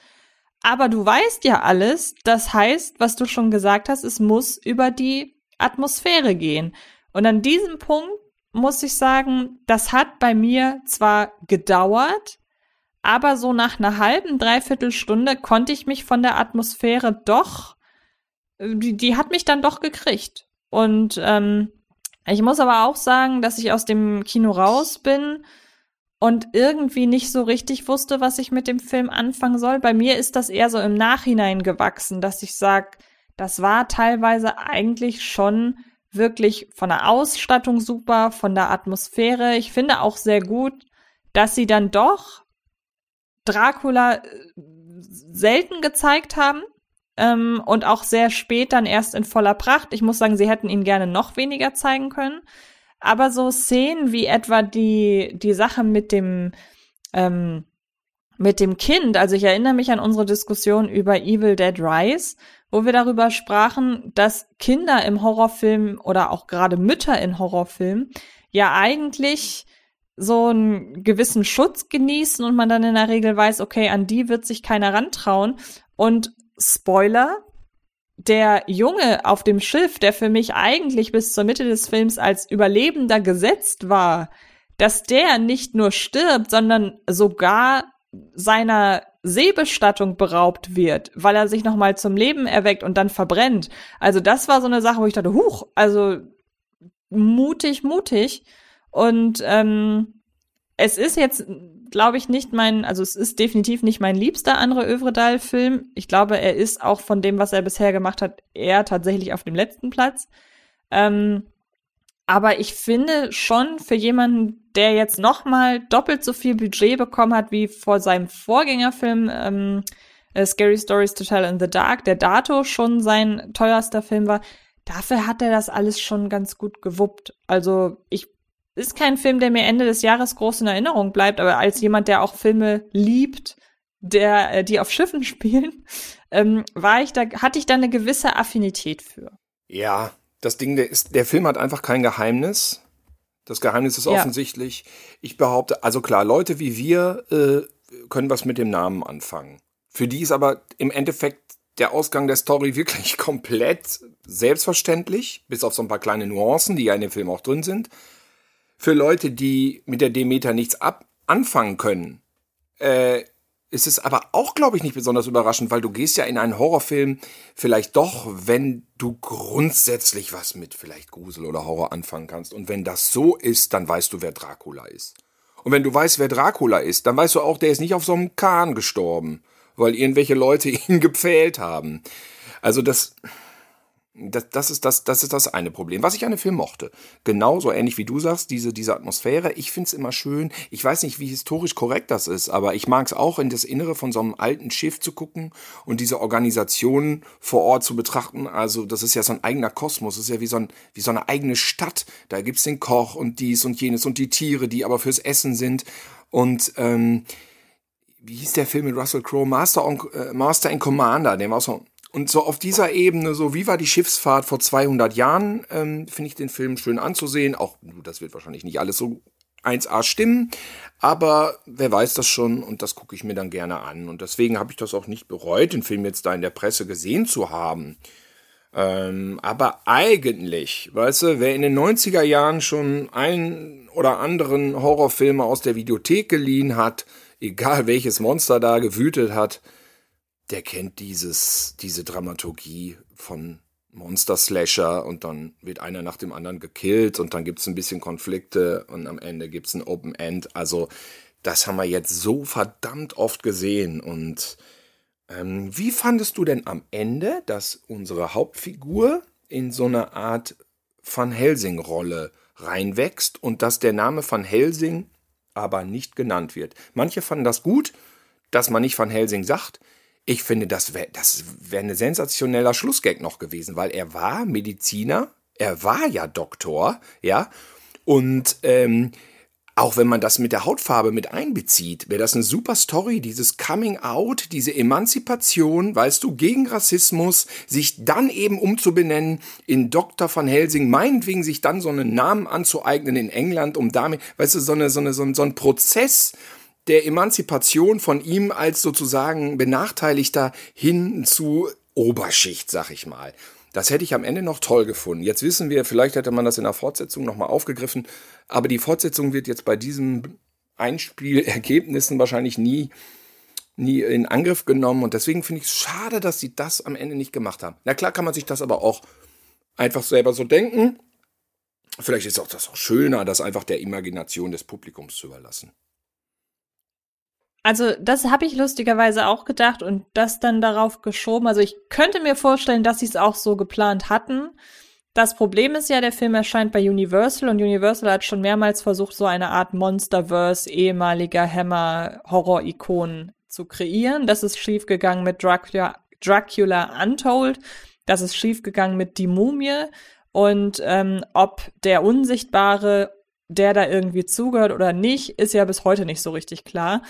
Aber du weißt ja alles, das heißt, was du schon gesagt hast, es muss über die Atmosphäre gehen. Und an diesem Punkt muss ich sagen, das hat bei mir zwar gedauert, aber so nach einer halben, dreiviertel Stunde konnte ich mich von der Atmosphäre doch, die, die hat mich dann doch gekriegt. Und ähm, ich muss aber auch sagen, dass ich aus dem Kino raus bin und irgendwie nicht so richtig wusste, was ich mit dem Film anfangen soll. Bei mir ist das eher so im Nachhinein gewachsen, dass ich sag, das war teilweise eigentlich schon wirklich von der Ausstattung super, von der Atmosphäre. Ich finde auch sehr gut, dass sie dann doch Dracula äh, selten gezeigt haben ähm, und auch sehr spät dann erst in voller Pracht. Ich muss sagen, sie hätten ihn gerne noch weniger zeigen können. Aber so Szenen wie etwa die, die Sache mit dem, ähm, mit dem Kind, also ich erinnere mich an unsere Diskussion über Evil Dead Rise, wo wir darüber sprachen, dass Kinder im Horrorfilm oder auch gerade Mütter in Horrorfilmen ja eigentlich so einen gewissen Schutz genießen und man dann in der Regel weiß, okay, an die wird sich keiner rantrauen. Und Spoiler, der Junge auf dem Schiff, der für mich eigentlich bis zur Mitte des Films als Überlebender gesetzt war, dass der nicht nur stirbt, sondern sogar seiner Seebestattung beraubt wird, weil er sich nochmal zum Leben erweckt und dann verbrennt. Also das war so eine Sache, wo ich dachte, huch, also mutig, mutig. Und ähm, es ist jetzt, glaube ich, nicht mein, also es ist definitiv nicht mein liebster andere Övredal-Film. Ich glaube, er ist auch von dem, was er bisher gemacht hat, eher tatsächlich auf dem letzten Platz. Ähm, aber ich finde schon für jemanden, der jetzt noch mal doppelt so viel Budget bekommen hat wie vor seinem Vorgängerfilm ähm, äh, Scary Stories to Tell in the Dark, der dato schon sein teuerster Film war, dafür hat er das alles schon ganz gut gewuppt. Also ich ist kein Film, der mir Ende des Jahres groß in Erinnerung bleibt, aber als jemand, der auch Filme liebt, der äh, die auf Schiffen spielen, ähm, war ich da hatte ich da eine gewisse Affinität für.
Ja, das Ding, der, ist, der Film hat einfach kein Geheimnis. Das Geheimnis ist ja. offensichtlich. Ich behaupte, also klar, Leute wie wir äh, können was mit dem Namen anfangen. Für die ist aber im Endeffekt der Ausgang der Story wirklich komplett selbstverständlich, bis auf so ein paar kleine Nuancen, die ja in dem Film auch drin sind. Für Leute, die mit der Demeter nichts ab anfangen können, äh, ist es aber auch, glaube ich, nicht besonders überraschend, weil du gehst ja in einen Horrorfilm vielleicht doch, wenn du grundsätzlich was mit vielleicht Grusel oder Horror anfangen kannst. Und wenn das so ist, dann weißt du, wer Dracula ist. Und wenn du weißt, wer Dracula ist, dann weißt du auch, der ist nicht auf so einem Kahn gestorben, weil irgendwelche Leute ihn gepfählt haben. Also das, das, das, ist das, das ist das eine Problem. Was ich an dem Film mochte. Genauso ähnlich wie du sagst, diese, diese Atmosphäre. Ich find's immer schön. Ich weiß nicht, wie historisch korrekt das ist, aber ich mag's auch, in das Innere von so einem alten Schiff zu gucken und diese Organisation vor Ort zu betrachten. Also, das ist ja so ein eigener Kosmos. Das ist ja wie so, ein, wie so eine eigene Stadt. Da gibt's den Koch und dies und jenes und die Tiere, die aber fürs Essen sind. Und, ähm, wie hieß der Film mit Russell Crowe? Master, äh, Master and Commander. Der war so und so auf dieser Ebene, so wie war die Schiffsfahrt vor 200 Jahren, ähm, finde ich den Film schön anzusehen. Auch, das wird wahrscheinlich nicht alles so 1A stimmen, aber wer weiß das schon und das gucke ich mir dann gerne an. Und deswegen habe ich das auch nicht bereut, den Film jetzt da in der Presse gesehen zu haben. Ähm, aber eigentlich, weißt du, wer in den 90er Jahren schon einen oder anderen Horrorfilme aus der Videothek geliehen hat, egal welches Monster da gewütet hat, der kennt dieses, diese Dramaturgie von Monster Slasher und dann wird einer nach dem anderen gekillt und dann gibt's ein bisschen Konflikte und am Ende gibt's ein Open End. Also das haben wir jetzt so verdammt oft gesehen. Und ähm, wie fandest du denn am Ende, dass unsere Hauptfigur in so eine Art Van Helsing-Rolle reinwächst und dass der Name Van Helsing aber nicht genannt wird? Manche fanden das gut, dass man nicht Van Helsing sagt. Ich finde, das wäre das wär ein sensationeller Schlussgag noch gewesen, weil er war Mediziner, er war ja Doktor, ja, und ähm, auch wenn man das mit der Hautfarbe mit einbezieht, wäre das eine super Story, dieses Coming Out, diese Emanzipation, weißt du, gegen Rassismus, sich dann eben umzubenennen in Dr. van Helsing, meinetwegen sich dann so einen Namen anzueignen in England, um damit, weißt du, so, eine, so, eine, so, ein, so ein Prozess, der Emanzipation von ihm als sozusagen Benachteiligter hin zu Oberschicht, sag ich mal. Das hätte ich am Ende noch toll gefunden. Jetzt wissen wir, vielleicht hätte man das in der Fortsetzung nochmal aufgegriffen, aber die Fortsetzung wird jetzt bei diesen Einspielergebnissen wahrscheinlich nie, nie in Angriff genommen und deswegen finde ich es schade, dass sie das am Ende nicht gemacht haben. Na klar kann man sich das aber auch einfach selber so denken. Vielleicht ist auch das auch schöner, das einfach der Imagination des Publikums zu überlassen.
Also das habe ich lustigerweise auch gedacht und das dann darauf geschoben. Also ich könnte mir vorstellen, dass sie es auch so geplant hatten. Das Problem ist ja, der Film erscheint bei Universal und Universal hat schon mehrmals versucht, so eine Art Monsterverse ehemaliger Hammer-Horror-Ikonen zu kreieren. Das ist schiefgegangen mit Dracula, Dracula Untold. Das ist schiefgegangen mit Die Mumie. Und ähm, ob der Unsichtbare, der da irgendwie zugehört oder nicht, ist ja bis heute nicht so richtig klar.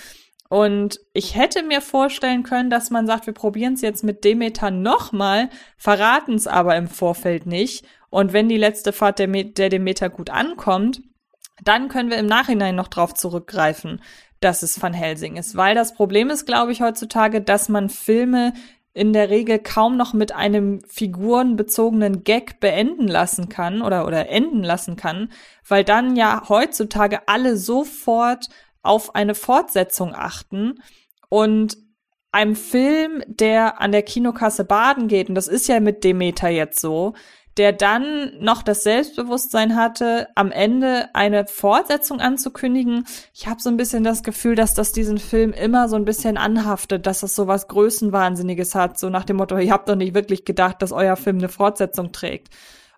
Und ich hätte mir vorstellen können, dass man sagt, wir probieren es jetzt mit Demeter nochmal, verraten es aber im Vorfeld nicht. Und wenn die letzte Fahrt der, der Demeter gut ankommt, dann können wir im Nachhinein noch drauf zurückgreifen, dass es Van Helsing ist. Weil das Problem ist, glaube ich, heutzutage, dass man Filme in der Regel kaum noch mit einem figurenbezogenen Gag beenden lassen kann oder, oder enden lassen kann, weil dann ja heutzutage alle sofort auf eine Fortsetzung achten und einem Film, der an der Kinokasse baden geht, und das ist ja mit Demeter jetzt so, der dann noch das Selbstbewusstsein hatte, am Ende eine Fortsetzung anzukündigen. Ich habe so ein bisschen das Gefühl, dass das diesen Film immer so ein bisschen anhaftet, dass das so was Größenwahnsinniges hat, so nach dem Motto, ihr habt doch nicht wirklich gedacht, dass euer Film eine Fortsetzung trägt.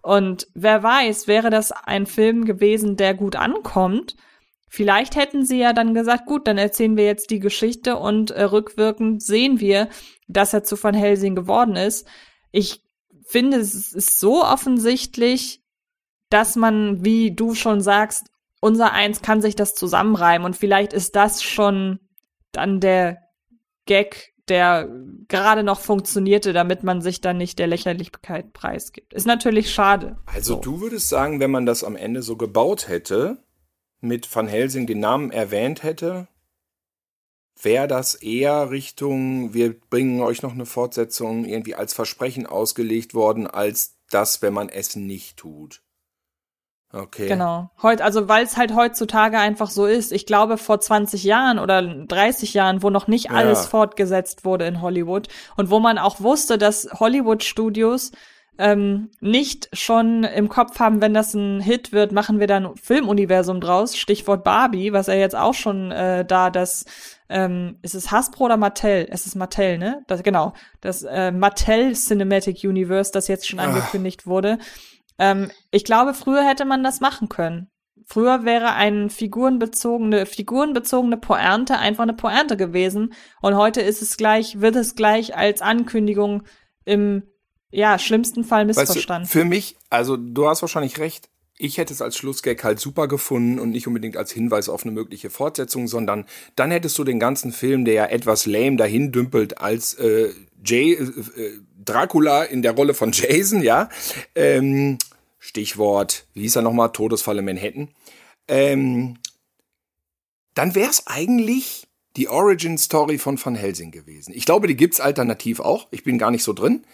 Und wer weiß, wäre das ein Film gewesen, der gut ankommt, Vielleicht hätten sie ja dann gesagt, gut, dann erzählen wir jetzt die Geschichte und äh, rückwirkend sehen wir, dass er zu Van Helsing geworden ist. Ich finde, es ist so offensichtlich, dass man, wie du schon sagst, unser Eins kann sich das zusammenreimen und vielleicht ist das schon dann der Gag, der gerade noch funktionierte, damit man sich dann nicht der Lächerlichkeit preisgibt. Ist natürlich schade.
Also so. du würdest sagen, wenn man das am Ende so gebaut hätte, mit Van Helsing den Namen erwähnt hätte, wäre das eher Richtung, wir bringen euch noch eine Fortsetzung irgendwie als Versprechen ausgelegt worden, als das, wenn man es nicht tut. Okay.
Genau. Heut, also weil es halt heutzutage einfach so ist. Ich glaube, vor 20 Jahren oder 30 Jahren, wo noch nicht alles ja. fortgesetzt wurde in Hollywood und wo man auch wusste, dass Hollywood-Studios ähm, nicht schon im Kopf haben, wenn das ein Hit wird, machen wir dann Filmuniversum draus. Stichwort Barbie, was er jetzt auch schon äh, da das ähm, ist es Hasbro oder Mattel? Es ist Mattel, ne? Das, genau. Das äh, Mattel Cinematic Universe, das jetzt schon angekündigt Ach. wurde. Ähm, ich glaube, früher hätte man das machen können. Früher wäre eine figurenbezogene, figurenbezogene Pointe einfach eine Pointe gewesen. Und heute ist es gleich, wird es gleich als Ankündigung im ja, schlimmsten Fall missverstanden.
Weißt du, für mich, also du hast wahrscheinlich recht, ich hätte es als Schlussgag halt super gefunden und nicht unbedingt als Hinweis auf eine mögliche Fortsetzung, sondern dann hättest du den ganzen Film, der ja etwas lame dahin dümpelt, als äh, Jay, äh, äh, Dracula in der Rolle von Jason, ja. Ähm, Stichwort, wie hieß er nochmal? Todesfalle Manhattan. Ähm, dann wäre es eigentlich die Origin Story von Van Helsing gewesen. Ich glaube, die gibt's alternativ auch. Ich bin gar nicht so drin.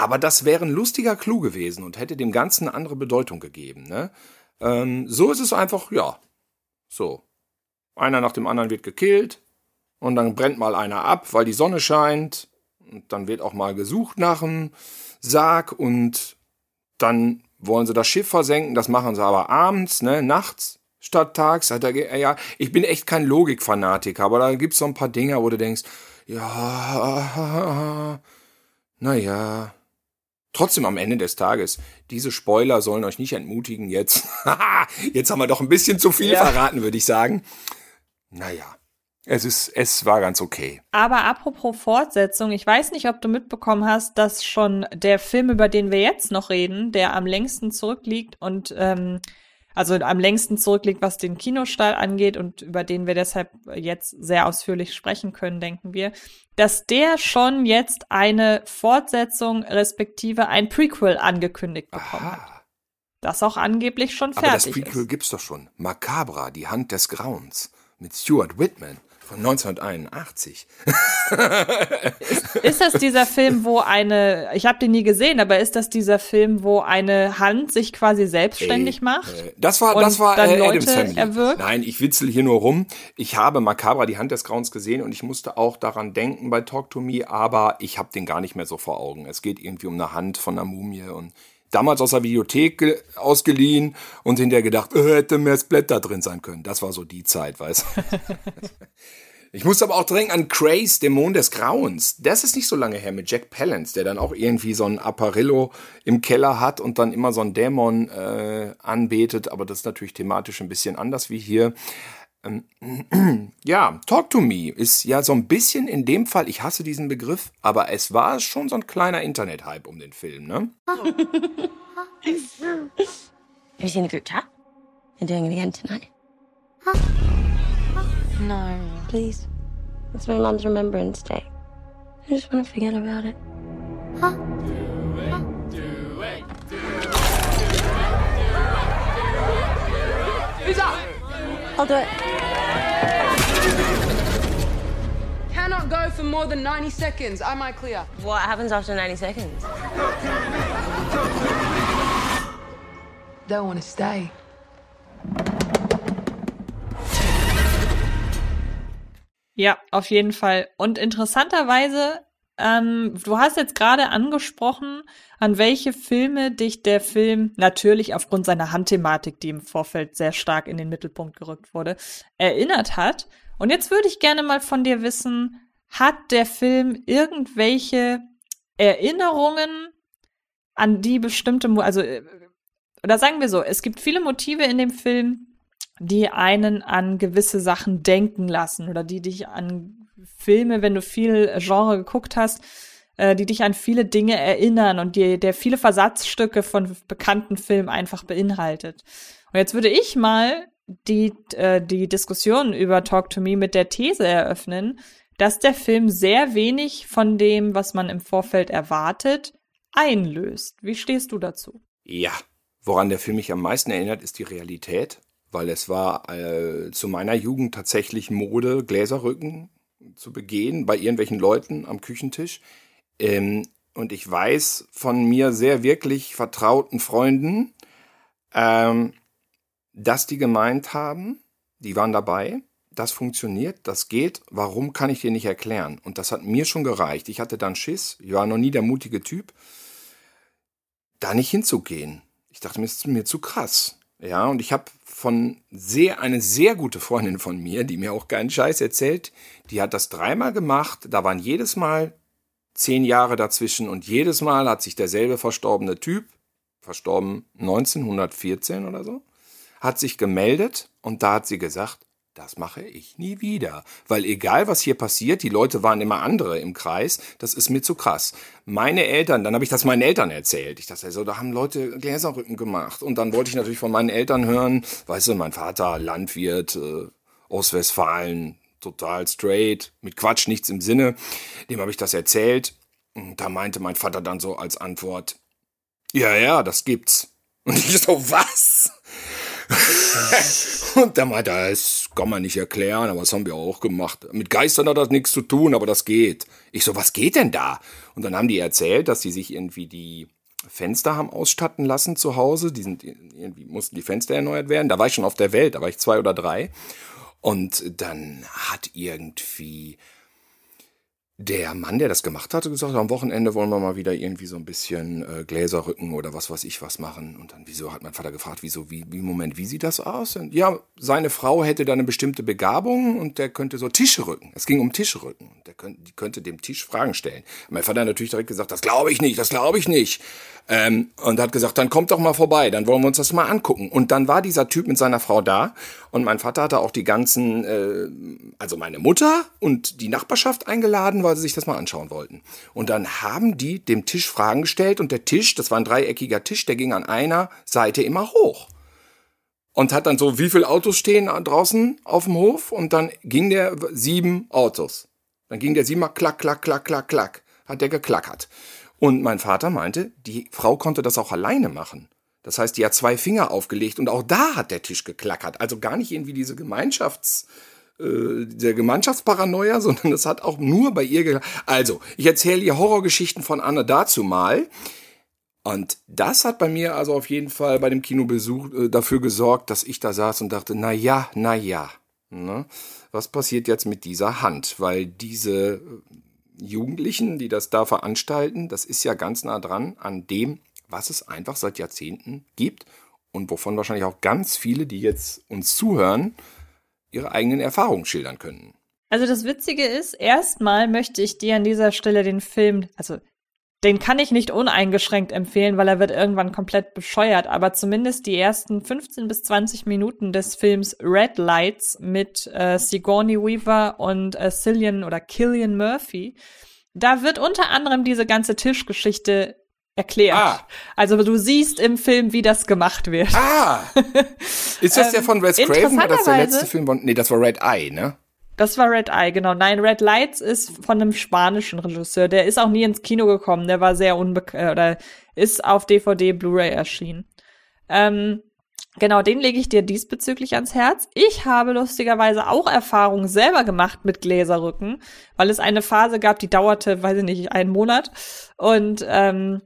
Aber das wäre ein lustiger Clou gewesen und hätte dem Ganzen eine andere Bedeutung gegeben. Ne? Ähm, so ist es einfach, ja, so. Einer nach dem anderen wird gekillt und dann brennt mal einer ab, weil die Sonne scheint. Und dann wird auch mal gesucht nach dem Sarg und dann wollen sie das Schiff versenken. Das machen sie aber abends, ne, nachts statt tags. Ja, ich bin echt kein Logikfanatiker, aber da gibt es so ein paar Dinge, wo du denkst, ja, naja, Trotzdem am Ende des Tages, diese Spoiler sollen euch nicht entmutigen jetzt. jetzt haben wir doch ein bisschen zu viel ja. verraten, würde ich sagen. Naja, es ist, es war ganz okay.
Aber apropos Fortsetzung, ich weiß nicht, ob du mitbekommen hast, dass schon der Film, über den wir jetzt noch reden, der am längsten zurückliegt und ähm, also am längsten zurückliegt, was den Kinostall angeht und über den wir deshalb jetzt sehr ausführlich sprechen können, denken wir, dass der schon jetzt eine Fortsetzung respektive ein Prequel angekündigt bekommen Aha. hat. Das auch angeblich schon fertig ist.
Aber das Prequel
ist.
gibt's doch schon. Macabra, die Hand des Grauens mit Stuart Whitman von 1981.
ist, ist, das dieser Film, wo eine, ich habe den nie gesehen, aber ist das dieser Film, wo eine Hand sich quasi selbstständig Ey, macht?
Äh, das war, das war dann äh, Adams Family. Erwirkt? Nein, ich witzel hier nur rum. Ich habe Macabra, die Hand des Grauens gesehen und ich musste auch daran denken bei Talk to Me, aber ich habe den gar nicht mehr so vor Augen. Es geht irgendwie um eine Hand von einer Mumie und damals aus der Videothek ausgeliehen und hinterher gedacht, äh, hätte mehr Splatter drin sein können. Das war so die Zeit, weißt du. ich muss aber auch denken an Craze, Dämon des Grauens. Das ist nicht so lange her mit Jack Palance, der dann auch irgendwie so ein Apparillo im Keller hat und dann immer so ein Dämon äh, anbetet. Aber das ist natürlich thematisch ein bisschen anders wie hier. Ähm, ja, Talk to Me ist ja so ein bisschen in dem Fall, ich hasse diesen Begriff, aber es war schon so ein kleiner Internet-Hype um den Film, ne? Have you seen the group chat? You're doing it again tonight? No. Please. It's my mom's remembrance day. I just want to forget about it. Huh? Do it, do it, Lisa! I'll do it.
can't go for more than 90 seconds. Am I clear?
What happens after 90 seconds?
They'll want to stay.
Ja, auf jeden Fall. Und interessanterweise, ähm, du hast jetzt gerade angesprochen, an welche Filme dich der Film natürlich aufgrund seiner Handthematik, die im Vorfeld sehr stark in den Mittelpunkt gerückt wurde, erinnert hat. Und jetzt würde ich gerne mal von dir wissen, hat der Film irgendwelche Erinnerungen an die bestimmte, Mo also, äh, oder sagen wir so, es gibt viele Motive in dem Film, die einen an gewisse Sachen denken lassen oder die dich an Filme, wenn du viel Genre geguckt hast, äh, die dich an viele Dinge erinnern und die, der viele Versatzstücke von bekannten Filmen einfach beinhaltet. Und jetzt würde ich mal die, äh, die Diskussion über Talk to Me mit der These eröffnen, dass der Film sehr wenig von dem, was man im Vorfeld erwartet, einlöst. Wie stehst du dazu?
Ja, woran der Film mich am meisten erinnert, ist die Realität weil es war äh, zu meiner Jugend tatsächlich Mode, Gläserrücken zu begehen bei irgendwelchen Leuten am Küchentisch. Ähm, und ich weiß von mir sehr wirklich vertrauten Freunden, ähm, dass die gemeint haben, die waren dabei, das funktioniert, das geht, warum kann ich dir nicht erklären? Und das hat mir schon gereicht. Ich hatte dann Schiss, ich war noch nie der mutige Typ, da nicht hinzugehen. Ich dachte mir, ist mir zu krass. Ja, und ich habe von sehr, eine sehr gute Freundin von mir, die mir auch keinen Scheiß erzählt, die hat das dreimal gemacht, da waren jedes Mal zehn Jahre dazwischen und jedes Mal hat sich derselbe verstorbene Typ, verstorben 1914 oder so, hat sich gemeldet und da hat sie gesagt, das mache ich nie wieder. Weil egal, was hier passiert, die Leute waren immer andere im Kreis, das ist mir zu krass. Meine Eltern, dann habe ich das meinen Eltern erzählt. Ich dachte so, da haben Leute Gläserrücken gemacht. Und dann wollte ich natürlich von meinen Eltern hören, weißt du, mein Vater, Landwirt, äh, Ostwestfalen, total straight, mit Quatsch, nichts im Sinne. Dem habe ich das erzählt. Und da meinte mein Vater dann so als Antwort, ja, ja, das gibt's. Und ich so, was? und der meinte, das kann man nicht erklären, aber das haben wir auch gemacht. Mit Geistern hat das nichts zu tun, aber das geht. Ich so, was geht denn da? Und dann haben die erzählt, dass sie sich irgendwie die Fenster haben ausstatten lassen zu Hause. Die sind irgendwie mussten die Fenster erneuert werden. Da war ich schon auf der Welt, da war ich zwei oder drei. Und dann hat irgendwie der Mann, der das gemacht hatte, gesagt, am Wochenende wollen wir mal wieder irgendwie so ein bisschen äh, Gläserrücken oder was weiß ich was machen. Und dann, wieso hat mein Vater gefragt, wieso, wie, wie, Moment, wie sieht das aus? Und ja, seine Frau hätte da eine bestimmte Begabung und der könnte so Tische rücken. Es ging um Tische rücken. Der könnte, die könnte dem Tisch Fragen stellen. Mein Vater hat natürlich direkt gesagt, das glaube ich nicht, das glaube ich nicht. Ähm, und hat gesagt, dann kommt doch mal vorbei, dann wollen wir uns das mal angucken. Und dann war dieser Typ mit seiner Frau da und mein Vater hatte auch die ganzen, äh, also meine Mutter und die Nachbarschaft eingeladen, weil sie sich das mal anschauen wollten. Und dann haben die dem Tisch Fragen gestellt und der Tisch, das war ein dreieckiger Tisch, der ging an einer Seite immer hoch. Und hat dann so, wie viele Autos stehen draußen auf dem Hof? Und dann ging der sieben Autos. Dann ging der siebenmal klack, klack, klack, klack, klack. Hat der geklackert. Und mein Vater meinte, die Frau konnte das auch alleine machen. Das heißt, die hat zwei Finger aufgelegt und auch da hat der Tisch geklackert. Also gar nicht irgendwie diese Gemeinschafts, äh, der Gemeinschaftsparanoia, sondern es hat auch nur bei ihr ge Also, ich erzähle ihr Horrorgeschichten von Anne dazu mal. Und das hat bei mir also auf jeden Fall bei dem Kinobesuch äh, dafür gesorgt, dass ich da saß und dachte, na ja, na ja. Ne? Was passiert jetzt mit dieser Hand? Weil diese äh, Jugendlichen, die das da veranstalten, das ist ja ganz nah dran an dem, was es einfach seit Jahrzehnten gibt und wovon wahrscheinlich auch ganz viele, die jetzt uns zuhören, ihre eigenen Erfahrungen schildern können.
Also das Witzige ist, erstmal möchte ich dir an dieser Stelle den Film, also den kann ich nicht uneingeschränkt empfehlen, weil er wird irgendwann komplett bescheuert, aber zumindest die ersten 15 bis 20 Minuten des Films Red Lights mit äh, Sigourney Weaver und äh, Cillian oder Killian Murphy, da wird unter anderem diese ganze Tischgeschichte erklärt. Ah. Also du siehst im Film, wie das gemacht wird.
Ah! Ist das der von Wes Craven? War das der letzte Film? Von, nee, das war Red Eye, ne?
Das war Red Eye, genau. Nein, Red Lights ist von einem spanischen Regisseur. Der ist auch nie ins Kino gekommen. Der war sehr unbekannt, äh, oder ist auf DVD, Blu-ray erschienen. Ähm, Genau, den lege ich dir diesbezüglich ans Herz. Ich habe lustigerweise auch Erfahrungen selber gemacht mit Gläserrücken, weil es eine Phase gab, die dauerte, weiß ich nicht, einen Monat. Und ähm,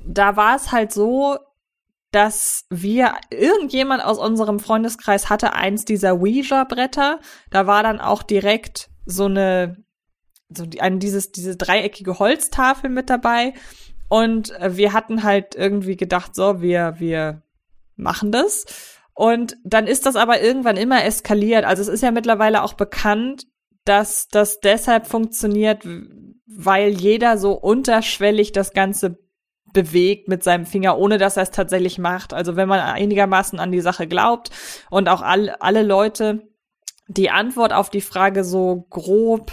da war es halt so, dass wir, irgendjemand aus unserem Freundeskreis hatte eins dieser Ouija-Bretter. Da war dann auch direkt so eine, so die, ein, dieses, diese dreieckige Holztafel mit dabei. Und äh, wir hatten halt irgendwie gedacht, so, wir, wir machen das. Und dann ist das aber irgendwann immer eskaliert. Also es ist ja mittlerweile auch bekannt, dass das deshalb funktioniert, weil jeder so unterschwellig das Ganze bewegt mit seinem Finger, ohne dass er es tatsächlich macht. Also wenn man einigermaßen an die Sache glaubt und auch alle, alle Leute die Antwort auf die Frage so grob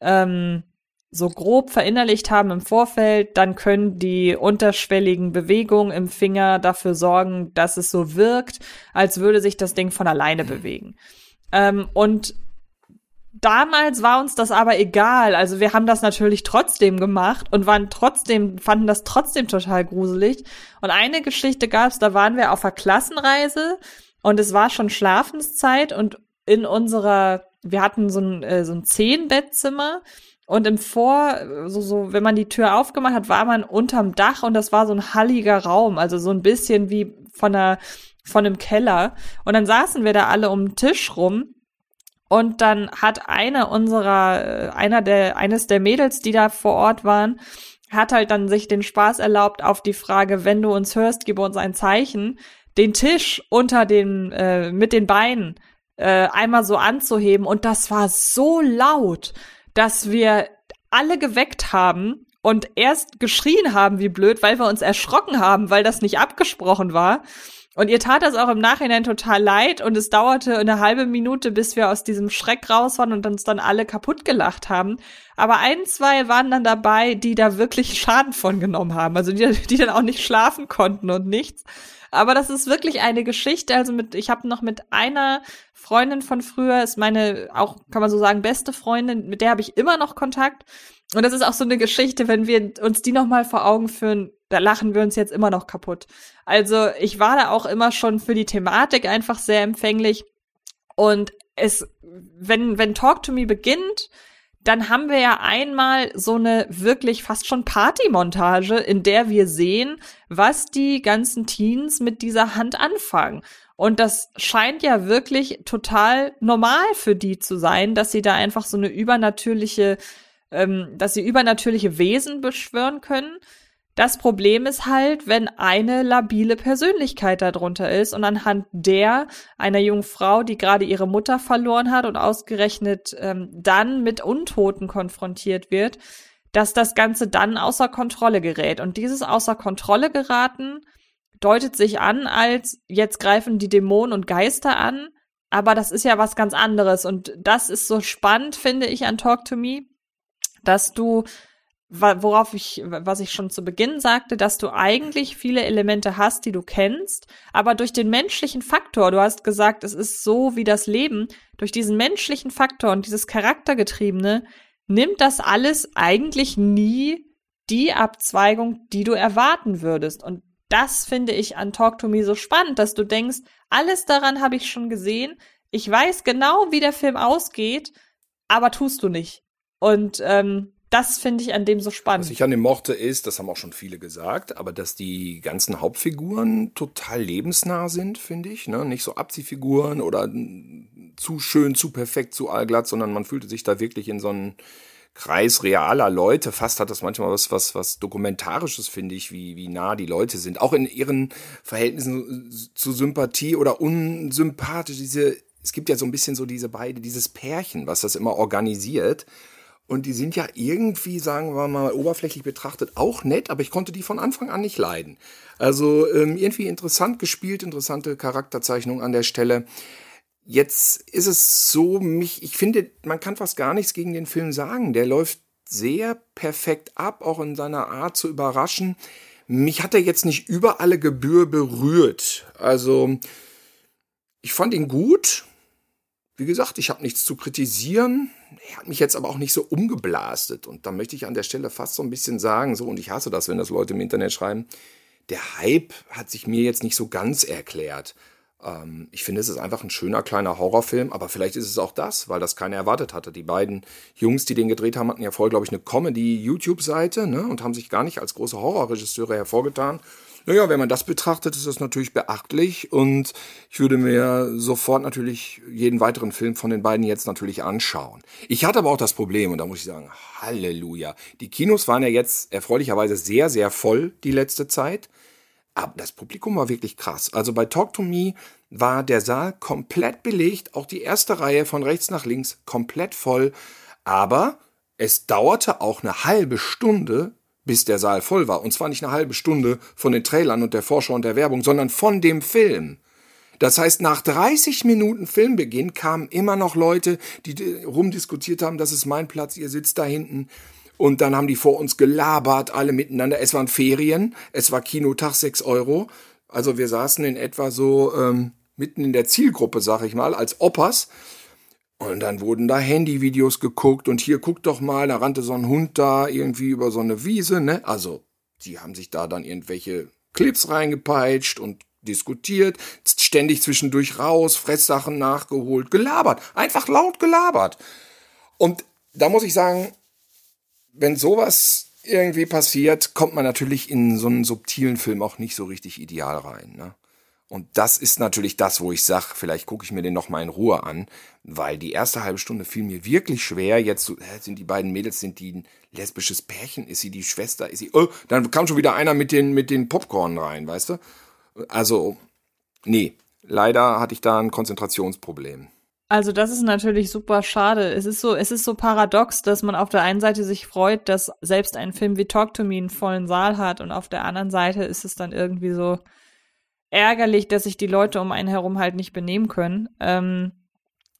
ähm, so grob verinnerlicht haben im Vorfeld, dann können die unterschwelligen Bewegungen im Finger dafür sorgen, dass es so wirkt, als würde sich das Ding von alleine mhm. bewegen. Ähm, und damals war uns das aber egal. Also wir haben das natürlich trotzdem gemacht und waren trotzdem, fanden das trotzdem total gruselig. Und eine Geschichte gab's, da waren wir auf einer Klassenreise und es war schon Schlafenszeit und in unserer, wir hatten so ein, äh, so ein Zehnbettzimmer und im Vor, so, so, wenn man die Tür aufgemacht hat, war man unterm Dach und das war so ein halliger Raum, also so ein bisschen wie von einer, von einem Keller. Und dann saßen wir da alle um den Tisch rum und dann hat einer unserer, äh, einer der, eines der Mädels, die da vor Ort waren, hat halt dann sich den Spaß erlaubt auf die Frage, wenn du uns hörst, gib uns ein Zeichen, den Tisch unter den, äh, mit den Beinen äh, einmal so anzuheben. Und das war so laut, dass wir alle geweckt haben und erst geschrien haben wie blöd, weil wir uns erschrocken haben, weil das nicht abgesprochen war. Und ihr tat das auch im Nachhinein total leid und es dauerte eine halbe Minute, bis wir aus diesem Schreck raus waren und uns dann alle kaputt gelacht haben. Aber ein, zwei waren dann dabei, die da wirklich Schaden von genommen haben. Also die, die dann auch nicht schlafen konnten und nichts. Aber das ist wirklich eine Geschichte. Also mit, ich habe noch mit einer Freundin von früher, ist meine auch, kann man so sagen, beste Freundin, mit der habe ich immer noch Kontakt. Und das ist auch so eine Geschichte, wenn wir uns die noch mal vor Augen führen, da lachen wir uns jetzt immer noch kaputt. Also ich war da auch immer schon für die Thematik einfach sehr empfänglich. Und es, wenn, wenn Talk to Me beginnt, dann haben wir ja einmal so eine wirklich fast schon Partymontage, in der wir sehen, was die ganzen Teens mit dieser Hand anfangen. Und das scheint ja wirklich total normal für die zu sein, dass sie da einfach so eine übernatürliche, ähm, dass sie übernatürliche Wesen beschwören können. Das Problem ist halt, wenn eine labile Persönlichkeit darunter ist und anhand der einer jungen Frau, die gerade ihre Mutter verloren hat und ausgerechnet ähm, dann mit Untoten konfrontiert wird, dass das Ganze dann außer Kontrolle gerät. Und dieses außer Kontrolle geraten deutet sich an als jetzt greifen die Dämonen und Geister an, aber das ist ja was ganz anderes. Und das ist so spannend, finde ich, an Talk to Me, dass du worauf ich, was ich schon zu Beginn sagte, dass du eigentlich viele Elemente hast, die du kennst, aber durch den menschlichen Faktor, du hast gesagt, es ist so wie das Leben, durch diesen menschlichen Faktor und dieses Charaktergetriebene nimmt das alles eigentlich nie die Abzweigung, die du erwarten würdest. Und das finde ich an Talk to Me so spannend, dass du denkst, alles daran habe ich schon gesehen, ich weiß genau, wie der Film ausgeht, aber tust du nicht. Und ähm, das finde ich an dem so spannend.
Was ich an dem mochte ist, das haben auch schon viele gesagt, aber dass die ganzen Hauptfiguren total lebensnah sind, finde ich. Ne? Nicht so Abziehfiguren oder zu schön, zu perfekt, zu allglatt, sondern man fühlte sich da wirklich in so einen Kreis realer Leute. Fast hat das manchmal was, was, was Dokumentarisches, finde ich, wie, wie nah die Leute sind. Auch in ihren Verhältnissen zu Sympathie oder unsympathisch. Diese, es gibt ja so ein bisschen so diese beide, dieses Pärchen, was das immer organisiert. Und die sind ja irgendwie, sagen wir mal, oberflächlich betrachtet auch nett, aber ich konnte die von Anfang an nicht leiden. Also ähm, irgendwie interessant gespielt, interessante Charakterzeichnung an der Stelle. Jetzt ist es so, mich, ich finde, man kann fast gar nichts gegen den Film sagen. Der läuft sehr perfekt ab, auch in seiner Art zu überraschen. Mich hat er jetzt nicht über alle Gebühr berührt. Also, ich fand ihn gut. Wie gesagt, ich habe nichts zu kritisieren. Er hat mich jetzt aber auch nicht so umgeblastet. Und da möchte ich an der Stelle fast so ein bisschen sagen, so, und ich hasse das, wenn das Leute im Internet schreiben, der Hype hat sich mir jetzt nicht so ganz erklärt. Ähm, ich finde, es ist einfach ein schöner kleiner Horrorfilm, aber vielleicht ist es auch das, weil das keiner erwartet hatte. Die beiden Jungs, die den gedreht haben, hatten ja vorher, glaube ich, eine Comedy-YouTube-Seite ne, und haben sich gar nicht als große Horrorregisseure hervorgetan. Naja, wenn man das betrachtet, ist das natürlich beachtlich und ich würde mir sofort natürlich jeden weiteren Film von den beiden jetzt natürlich anschauen. Ich hatte aber auch das Problem, und da muss ich sagen, Halleluja. Die Kinos waren ja jetzt erfreulicherweise sehr, sehr voll die letzte Zeit. Aber das Publikum war wirklich krass. Also bei Talk to Me war der Saal komplett belegt, auch die erste Reihe von rechts nach links komplett voll. Aber es dauerte auch eine halbe Stunde, bis der Saal voll war. Und zwar nicht eine halbe Stunde von den Trailern und der Vorschau und der Werbung, sondern von dem Film. Das heißt, nach 30 Minuten Filmbeginn kamen immer noch Leute, die rumdiskutiert haben, das ist mein Platz, ihr sitzt da hinten. Und dann haben die vor uns gelabert, alle miteinander. Es waren Ferien, es war Kinotag, 6 Euro. Also wir saßen in etwa so ähm, mitten in der Zielgruppe, sag ich mal, als Opas. Und dann wurden da Handyvideos geguckt und hier guck doch mal, da rannte so ein Hund da irgendwie über so eine Wiese, ne? Also, die haben sich da dann irgendwelche Clips reingepeitscht und diskutiert, ständig zwischendurch raus, Fresssachen nachgeholt, gelabert, einfach laut gelabert. Und da muss ich sagen, wenn sowas irgendwie passiert, kommt man natürlich in so einen subtilen Film auch nicht so richtig ideal rein. Ne? Und das ist natürlich das, wo ich sage, vielleicht gucke ich mir den noch mal in Ruhe an, weil die erste halbe Stunde fiel mir wirklich schwer. Jetzt sind die beiden Mädels, sind die ein lesbisches Pärchen? Ist sie die Schwester? Ist sie? Oh, dann kam schon wieder einer mit den mit den Popcorn rein, weißt du? Also nee, leider hatte ich da ein Konzentrationsproblem.
Also das ist natürlich super schade. Es ist so, es ist so paradox, dass man auf der einen Seite sich freut, dass selbst ein Film wie Talk to Me einen vollen Saal hat und auf der anderen Seite ist es dann irgendwie so, ärgerlich, dass sich die Leute um einen herum halt nicht benehmen können. Ähm,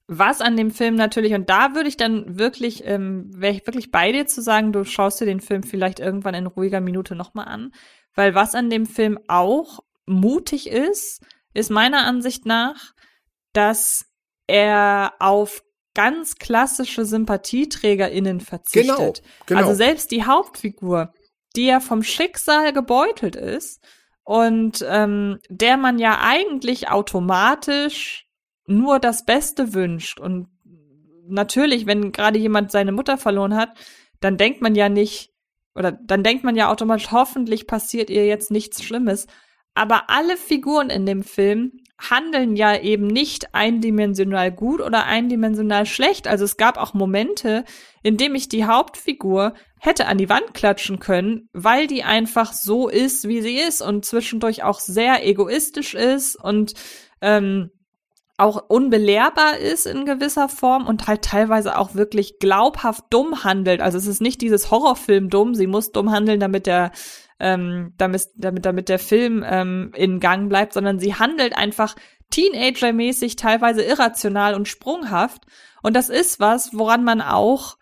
was an dem Film natürlich, und da würde ich dann wirklich, ähm, wäre ich wirklich bei dir zu sagen, du schaust dir den Film vielleicht irgendwann in ruhiger Minute nochmal an. Weil was an dem Film auch mutig ist, ist meiner Ansicht nach, dass er auf ganz klassische SympathieträgerInnen verzichtet. Genau, genau. Also selbst die Hauptfigur, die ja vom Schicksal gebeutelt ist, und ähm, der man ja eigentlich automatisch nur das Beste wünscht. Und natürlich, wenn gerade jemand seine Mutter verloren hat, dann denkt man ja nicht, oder dann denkt man ja automatisch, hoffentlich passiert ihr jetzt nichts Schlimmes. Aber alle Figuren in dem Film handeln ja eben nicht eindimensional gut oder eindimensional schlecht. Also es gab auch Momente, in dem ich die Hauptfigur hätte an die Wand klatschen können, weil die einfach so ist, wie sie ist und zwischendurch auch sehr egoistisch ist und ähm, auch unbelehrbar ist in gewisser Form und halt teilweise auch wirklich glaubhaft dumm handelt. Also es ist nicht dieses Horrorfilm dumm, sie muss dumm handeln, damit der ähm, damit, damit, damit der Film ähm, in Gang bleibt, sondern sie handelt einfach Teenager-mäßig, teilweise irrational und sprunghaft. Und das ist was, woran man auch,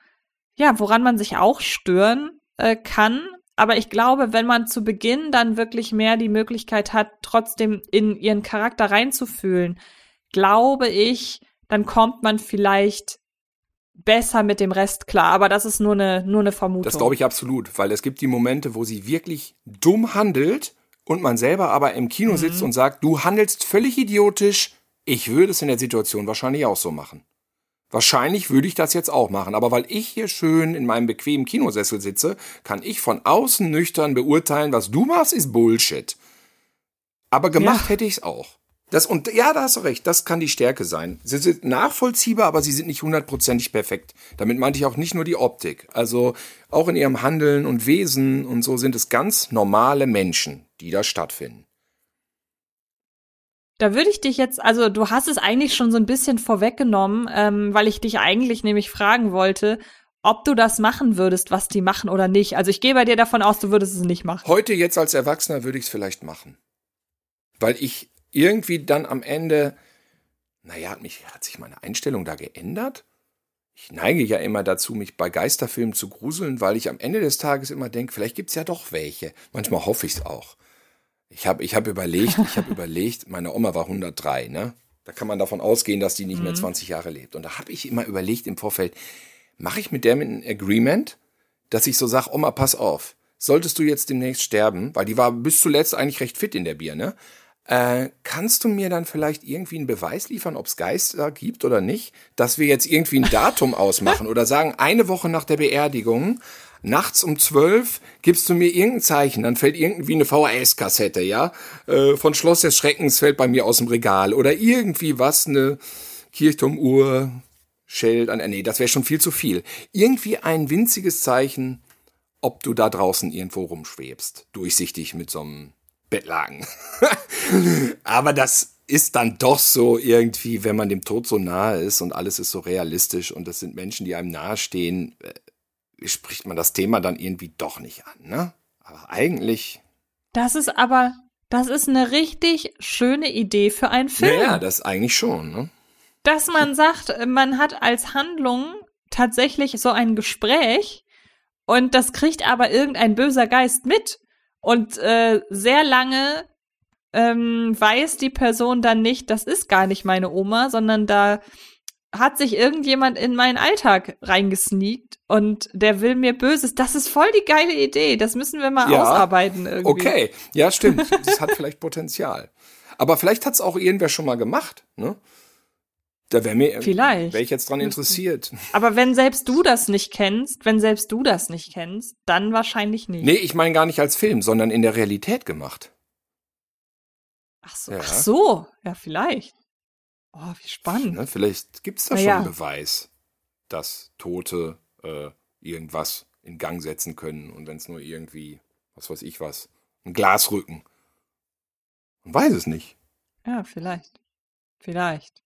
ja, woran man sich auch stören äh, kann. Aber ich glaube, wenn man zu Beginn dann wirklich mehr die Möglichkeit hat, trotzdem in ihren Charakter reinzufühlen, glaube ich, dann kommt man vielleicht besser mit dem Rest klar, aber das ist nur eine, nur eine Vermutung.
Das glaube ich absolut, weil es gibt die Momente, wo sie wirklich dumm handelt und man selber aber im Kino mhm. sitzt und sagt, du handelst völlig idiotisch, ich würde es in der Situation wahrscheinlich auch so machen. Wahrscheinlich würde ich das jetzt auch machen, aber weil ich hier schön in meinem bequemen Kinosessel sitze, kann ich von außen nüchtern beurteilen, was du machst, ist Bullshit. Aber gemacht ja. hätte ich es auch. Das, und ja, da hast du recht, das kann die Stärke sein. Sie sind nachvollziehbar, aber sie sind nicht hundertprozentig perfekt. Damit meinte ich auch nicht nur die Optik. Also auch in ihrem Handeln und Wesen und so sind es ganz normale Menschen, die da stattfinden.
Da würde ich dich jetzt, also du hast es eigentlich schon so ein bisschen vorweggenommen, ähm, weil ich dich eigentlich nämlich fragen wollte, ob du das machen würdest, was die machen oder nicht. Also ich gehe bei dir davon aus, du würdest es nicht machen.
Heute jetzt als Erwachsener würde ich es vielleicht machen. Weil ich irgendwie dann am Ende, naja, hat, mich, hat sich meine Einstellung da geändert? Ich neige ja immer dazu, mich bei Geisterfilmen zu gruseln, weil ich am Ende des Tages immer denke, vielleicht gibt es ja doch welche. Manchmal hoffe ich es auch. Ich habe ich hab überlegt, ich habe überlegt, meine Oma war 103, ne? Da kann man davon ausgehen, dass die nicht mhm. mehr 20 Jahre lebt. Und da habe ich immer überlegt im Vorfeld, mache ich mit der mit ein Agreement, dass ich so sage, Oma, pass auf, solltest du jetzt demnächst sterben, weil die war bis zuletzt eigentlich recht fit in der Bier, ne? Äh, kannst du mir dann vielleicht irgendwie einen Beweis liefern, ob es Geister gibt oder nicht? Dass wir jetzt irgendwie ein Datum ausmachen oder sagen, eine Woche nach der Beerdigung, nachts um zwölf gibst du mir irgendein Zeichen, dann fällt irgendwie eine VHS-Kassette, ja, äh, von Schloss des Schreckens fällt bei mir aus dem Regal oder irgendwie was, eine Kirchturmuhr, Schild an, nee, das wäre schon viel zu viel. Irgendwie ein winziges Zeichen, ob du da draußen irgendwo rumschwebst, durchsichtig mit so einem Bettlaken. Aber das ist dann doch so irgendwie, wenn man dem Tod so nahe ist und alles ist so realistisch und das sind Menschen, die einem nahestehen, äh, spricht man das Thema dann irgendwie doch nicht an, ne? Aber eigentlich.
Das ist aber, das ist eine richtig schöne Idee für einen Film.
Ja, ja das eigentlich schon, ne?
Dass man sagt, man hat als Handlung tatsächlich so ein Gespräch und das kriegt aber irgendein böser Geist mit. Und äh, sehr lange ähm, weiß die Person dann nicht, das ist gar nicht meine Oma, sondern da hat sich irgendjemand in meinen Alltag reingesneakt und der will mir Böses. Das ist voll die geile Idee. Das müssen wir mal ja, ausarbeiten irgendwie.
Okay, ja, stimmt. Das hat vielleicht Potenzial. Aber vielleicht hat es auch irgendwer schon mal gemacht, ne? Da wäre mir,
Vielleicht.
wäre ich jetzt dran interessiert.
Aber wenn selbst du das nicht kennst, wenn selbst du das nicht kennst, dann wahrscheinlich nicht.
Nee, ich meine gar nicht als Film, sondern in der Realität gemacht.
Ach so, ja. ach so, ja, vielleicht. Oh, wie spannend.
Ne, vielleicht gibt's da Na schon ja. Beweis, dass Tote äh, irgendwas in Gang setzen können und wenn es nur irgendwie, was weiß ich was, ein Glasrücken. Man weiß es nicht.
Ja, vielleicht. Vielleicht.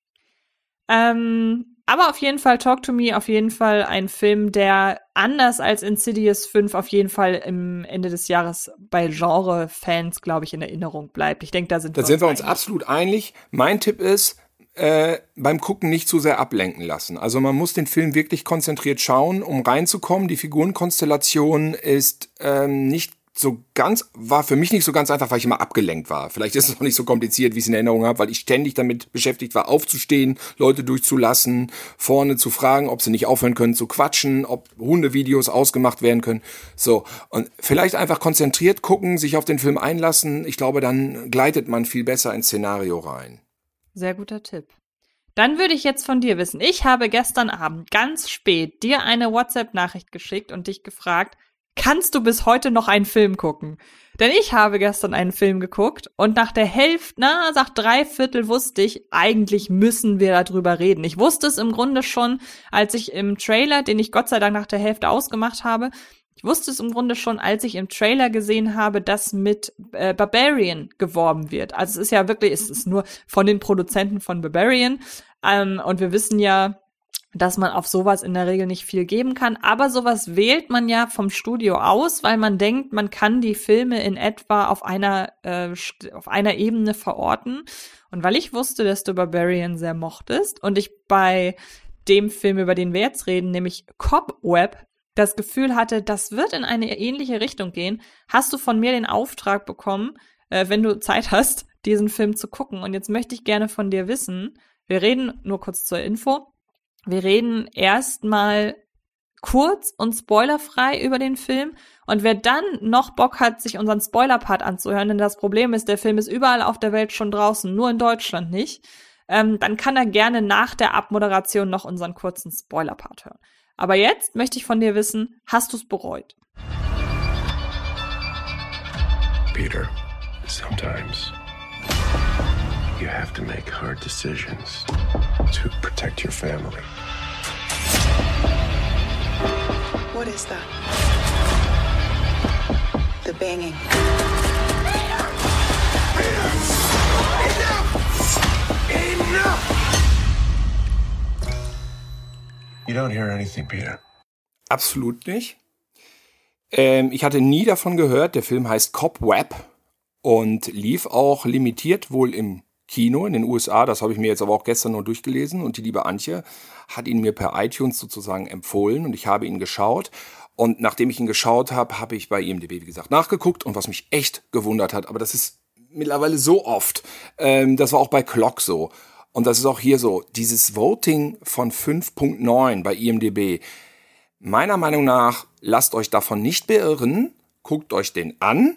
Ähm, aber auf jeden Fall Talk to Me, auf jeden Fall ein Film, der anders als Insidious 5 auf jeden Fall im Ende des Jahres bei Genre-Fans, glaube ich, in Erinnerung bleibt. Ich denke, da sind
da wir sind wir uns einig. absolut einig. Mein Tipp ist, äh, beim Gucken nicht zu sehr ablenken lassen. Also man muss den Film wirklich konzentriert schauen, um reinzukommen. Die Figurenkonstellation ist ähm, nicht so ganz, war für mich nicht so ganz einfach, weil ich immer abgelenkt war. Vielleicht ist es auch nicht so kompliziert, wie ich es in Erinnerung habe, weil ich ständig damit beschäftigt war, aufzustehen, Leute durchzulassen, vorne zu fragen, ob sie nicht aufhören können zu quatschen, ob Hundevideos ausgemacht werden können. So. Und vielleicht einfach konzentriert gucken, sich auf den Film einlassen. Ich glaube, dann gleitet man viel besser ins Szenario rein.
Sehr guter Tipp. Dann würde ich jetzt von dir wissen. Ich habe gestern Abend ganz spät dir eine WhatsApp-Nachricht geschickt und dich gefragt, kannst du bis heute noch einen Film gucken? Denn ich habe gestern einen Film geguckt und nach der Hälfte, na, nach drei Viertel wusste ich, eigentlich müssen wir darüber reden. Ich wusste es im Grunde schon, als ich im Trailer, den ich Gott sei Dank nach der Hälfte ausgemacht habe, ich wusste es im Grunde schon, als ich im Trailer gesehen habe, dass mit äh, Barbarian geworben wird. Also es ist ja wirklich, es ist nur von den Produzenten von Barbarian. Ähm, und wir wissen ja, dass man auf sowas in der Regel nicht viel geben kann. Aber sowas wählt man ja vom Studio aus, weil man denkt, man kann die Filme in etwa auf einer, äh, auf einer Ebene verorten. Und weil ich wusste, dass du Barbarian sehr mochtest und ich bei dem Film, über den wir jetzt reden, nämlich Cobweb, das Gefühl hatte, das wird in eine ähnliche Richtung gehen, hast du von mir den Auftrag bekommen, äh, wenn du Zeit hast, diesen Film zu gucken. Und jetzt möchte ich gerne von dir wissen, wir reden nur kurz zur Info, wir reden erstmal kurz und spoilerfrei über den Film. Und wer dann noch Bock hat, sich unseren Spoiler-Part anzuhören, denn das Problem ist, der Film ist überall auf der Welt schon draußen, nur in Deutschland nicht, ähm, dann kann er gerne nach der Abmoderation noch unseren kurzen Spoiler-Part hören. Aber jetzt möchte ich von dir wissen, hast du es bereut?
Peter, sometimes you have to make hard decisions to protect your family.
What is that? The banging.
You don't hear anything, Peter.
Absolut nicht. Ähm, ich hatte nie davon gehört. Der Film heißt Cobweb und lief auch limitiert wohl im Kino in den USA. Das habe ich mir jetzt aber auch gestern nur durchgelesen und die liebe Antje hat ihn mir per iTunes sozusagen empfohlen und ich habe ihn geschaut. Und nachdem ich ihn geschaut habe, habe ich bei IMDb, wie gesagt, nachgeguckt und was mich echt gewundert hat, aber das ist mittlerweile so oft, ähm, das war auch bei Clock so und das ist auch hier so, dieses Voting von 5.9 bei IMDb, meiner Meinung nach, lasst euch davon nicht beirren, guckt euch den an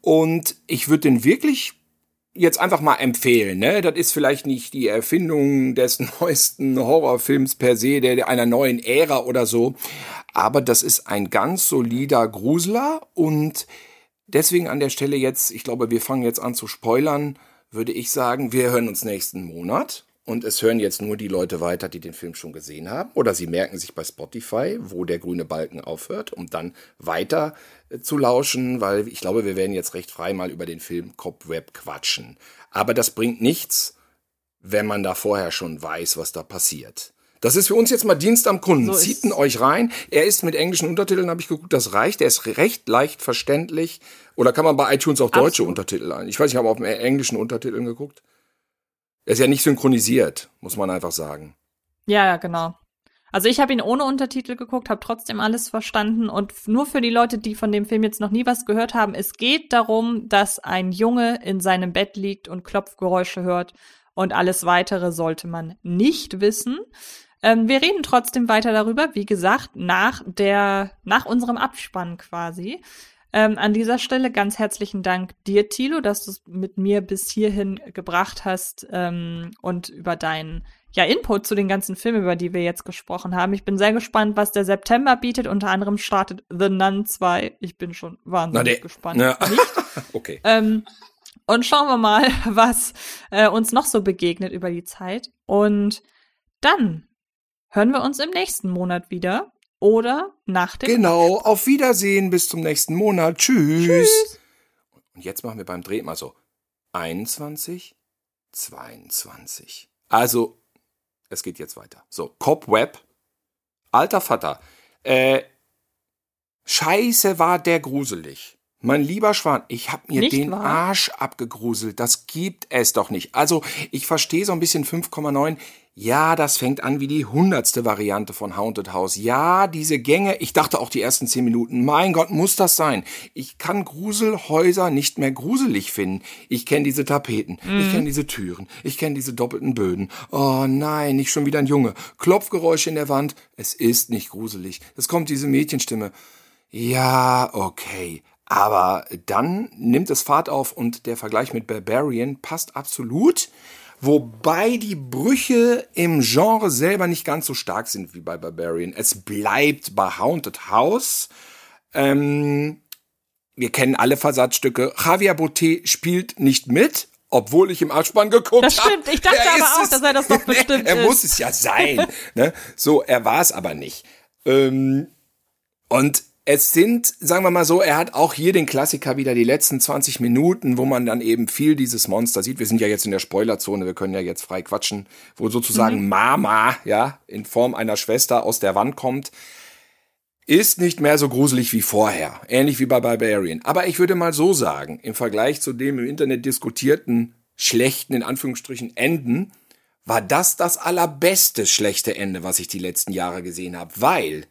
und ich würde den wirklich jetzt einfach mal empfehlen. Ne? Das ist vielleicht nicht die Erfindung des neuesten Horrorfilms per se, der einer neuen Ära oder so, aber das ist ein ganz solider Grusler und deswegen an der Stelle jetzt, ich glaube, wir fangen jetzt an zu spoilern, würde ich sagen, wir hören uns nächsten Monat. Und es hören jetzt nur die Leute weiter, die den Film schon gesehen haben. Oder sie merken sich bei Spotify, wo der grüne Balken aufhört, um dann weiter zu lauschen, weil ich glaube, wir werden jetzt recht frei mal über den Film Cobweb quatschen. Aber das bringt nichts, wenn man da vorher schon weiß, was da passiert. Das ist für uns jetzt mal Dienst am Kunden. So Zieht ihn euch rein. Er ist mit englischen Untertiteln, habe ich geguckt, das reicht. Er ist recht leicht verständlich. Oder kann man bei iTunes auch deutsche Absolut. Untertitel ein? Ich weiß, ich habe auf englischen Untertiteln geguckt. Er ist ja nicht synchronisiert, muss man einfach sagen.
Ja, ja, genau. Also ich habe ihn ohne Untertitel geguckt, habe trotzdem alles verstanden und nur für die Leute, die von dem Film jetzt noch nie was gehört haben, es geht darum, dass ein Junge in seinem Bett liegt und Klopfgeräusche hört und alles weitere sollte man nicht wissen. Ähm, wir reden trotzdem weiter darüber, wie gesagt, nach der, nach unserem Abspann quasi. Ähm, an dieser Stelle ganz herzlichen Dank dir, Thilo, dass du es mit mir bis hierhin gebracht hast ähm, und über deinen ja, Input zu den ganzen Filmen, über die wir jetzt gesprochen haben. Ich bin sehr gespannt, was der September bietet. Unter anderem startet The Nun 2. Ich bin schon wahnsinnig Na, gespannt. Ja.
okay.
Ähm, und schauen wir mal, was äh, uns noch so begegnet über die Zeit. Und dann hören wir uns im nächsten Monat wieder oder nach dem
Genau, Abspann. auf Wiedersehen, bis zum nächsten Monat. Tschüss. Tschüss. Und jetzt machen wir beim Dreh mal so 21, 22. Also, es geht jetzt weiter. So, Cobweb. Alter Vater. Äh, Scheiße war der gruselig. Mein lieber Schwan, ich hab mir nicht den wahr? Arsch abgegruselt. Das gibt es doch nicht. Also, ich verstehe so ein bisschen 5,9. Ja, das fängt an wie die hundertste Variante von Haunted House. Ja, diese Gänge, ich dachte auch die ersten zehn Minuten, mein Gott, muss das sein? Ich kann Gruselhäuser nicht mehr gruselig finden. Ich kenne diese Tapeten, mhm. ich kenne diese Türen, ich kenne diese doppelten Böden. Oh nein, nicht schon wieder ein Junge. Klopfgeräusche in der Wand. Es ist nicht gruselig. Es kommt diese Mädchenstimme. Ja, okay. Aber dann nimmt es Fahrt auf und der Vergleich mit Barbarian passt absolut. Wobei die Brüche im Genre selber nicht ganz so stark sind wie bei Barbarian. Es bleibt bei Haunted House. Ähm, wir kennen alle Versatzstücke. Javier Botet spielt nicht mit, obwohl ich im Abspann geguckt habe.
Das stimmt. Ich dachte aber auch, es, dass er das doch bestimmt
Er muss es ja sein. ne? So, er war es aber nicht. Ähm, und es sind, sagen wir mal so, er hat auch hier den Klassiker wieder die letzten 20 Minuten, wo man dann eben viel dieses Monster sieht. Wir sind ja jetzt in der Spoilerzone, wir können ja jetzt frei quatschen, wo sozusagen mhm. Mama, ja, in Form einer Schwester aus der Wand kommt. Ist nicht mehr so gruselig wie vorher, ähnlich wie bei Barbarian. Aber ich würde mal so sagen, im Vergleich zu dem im Internet diskutierten schlechten, in Anführungsstrichen, Enden, war das das allerbeste schlechte Ende, was ich die letzten Jahre gesehen habe, weil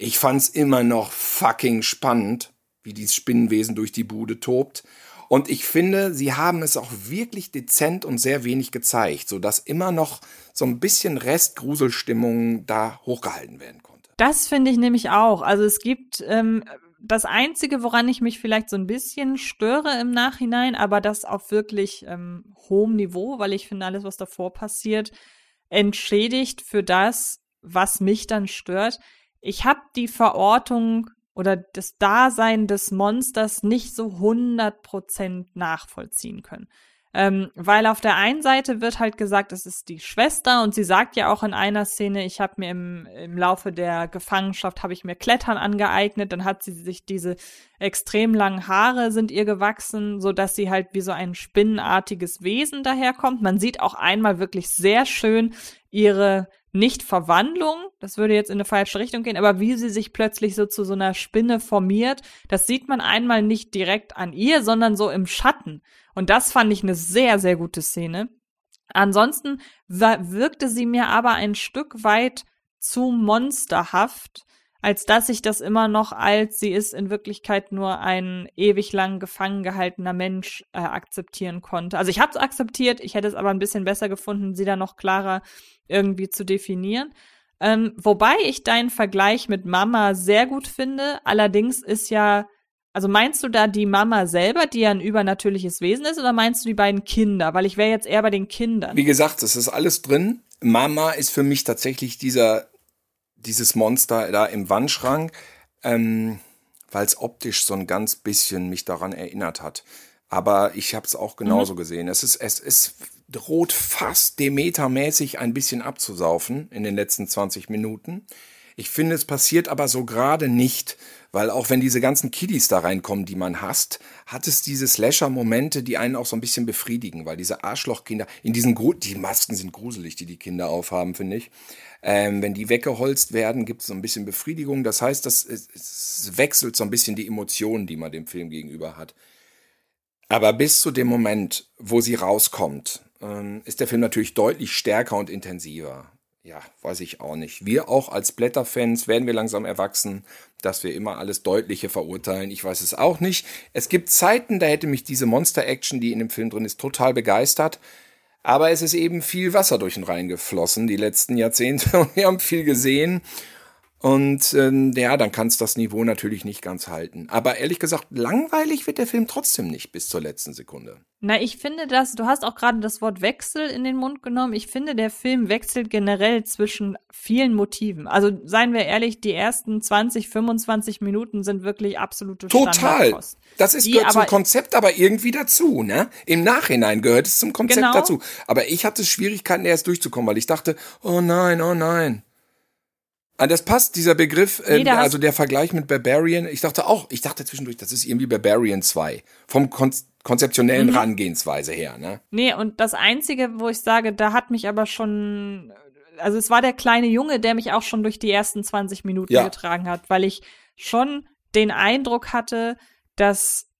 ich fand's immer noch fucking spannend, wie dieses Spinnenwesen durch die Bude tobt. Und ich finde, sie haben es auch wirklich dezent und sehr wenig gezeigt, sodass immer noch so ein bisschen Restgruselstimmung da hochgehalten werden konnte.
Das finde ich nämlich auch. Also es gibt ähm, das Einzige, woran ich mich vielleicht so ein bisschen störe im Nachhinein, aber das auf wirklich ähm, hohem Niveau, weil ich finde, alles, was davor passiert, entschädigt für das, was mich dann stört ich habe die Verortung oder das Dasein des Monsters nicht so 100% nachvollziehen können. Ähm, weil auf der einen Seite wird halt gesagt, es ist die Schwester und sie sagt ja auch in einer Szene, ich habe mir im, im Laufe der Gefangenschaft, habe ich mir Klettern angeeignet, dann hat sie sich diese extrem langen Haare sind ihr gewachsen, so dass sie halt wie so ein spinnenartiges Wesen daherkommt. Man sieht auch einmal wirklich sehr schön ihre nicht Verwandlung, das würde jetzt in eine falsche Richtung gehen, aber wie sie sich plötzlich so zu so einer Spinne formiert, das sieht man einmal nicht direkt an ihr, sondern so im Schatten. Und das fand ich eine sehr, sehr gute Szene. Ansonsten wirkte sie mir aber ein Stück weit zu monsterhaft, als dass ich das immer noch als sie ist in Wirklichkeit nur ein ewig lang gefangen gehaltener Mensch äh, akzeptieren konnte. Also ich habe es akzeptiert, ich hätte es aber ein bisschen besser gefunden, sie da noch klarer irgendwie zu definieren. Ähm, wobei ich deinen Vergleich mit Mama sehr gut finde. Allerdings ist ja Also meinst du da die Mama selber, die ja ein übernatürliches Wesen ist, oder meinst du die beiden Kinder? Weil ich wäre jetzt eher bei den Kindern.
Wie gesagt, es ist alles drin. Mama ist für mich tatsächlich dieser, dieses Monster da im Wandschrank, ähm, weil es optisch so ein ganz bisschen mich daran erinnert hat. Aber ich habe es auch genauso mhm. gesehen. Es ist, es ist droht fast Demeter-mäßig ein bisschen abzusaufen in den letzten 20 Minuten. Ich finde, es passiert aber so gerade nicht, weil auch wenn diese ganzen Kiddies da reinkommen, die man hasst, hat es diese Slasher-Momente, die einen auch so ein bisschen befriedigen, weil diese Arschlochkinder in diesen Gru die Masken sind gruselig, die die Kinder aufhaben, finde ich. Ähm, wenn die weggeholzt werden, gibt es so ein bisschen Befriedigung. Das heißt, das, es, wechselt so ein bisschen die Emotionen, die man dem Film gegenüber hat. Aber bis zu dem Moment, wo sie rauskommt, ähm, ist der Film natürlich deutlich stärker und intensiver ja, weiß ich auch nicht. Wir auch als Blätterfans werden wir langsam erwachsen, dass wir immer alles Deutliche verurteilen. Ich weiß es auch nicht. Es gibt Zeiten, da hätte mich diese Monster-Action, die in dem Film drin ist, total begeistert. Aber es ist eben viel Wasser durch den Rhein geflossen die letzten Jahrzehnte und wir haben viel gesehen. Und ähm, ja, dann kann es das Niveau natürlich nicht ganz halten. Aber ehrlich gesagt, langweilig wird der Film trotzdem nicht bis zur letzten Sekunde.
Na, ich finde das, du hast auch gerade das Wort Wechsel in den Mund genommen. Ich finde, der Film wechselt generell zwischen vielen Motiven. Also seien wir ehrlich, die ersten 20, 25 Minuten sind wirklich absolute
Total. Das ist, gehört zum Konzept aber irgendwie dazu, ne? Im Nachhinein gehört es zum Konzept genau. dazu. Aber ich hatte Schwierigkeiten, erst durchzukommen, weil ich dachte, oh nein, oh nein. Ah, das passt, dieser Begriff, äh, also der Vergleich mit Barbarian. Ich dachte auch, ich dachte zwischendurch, das ist irgendwie Barbarian 2. Vom Kon konzeptionellen mhm. Rangehensweise her, ne?
Nee, und das Einzige, wo ich sage, da hat mich aber schon, also es war der kleine Junge, der mich auch schon durch die ersten 20 Minuten ja. getragen hat, weil ich schon den Eindruck hatte, dass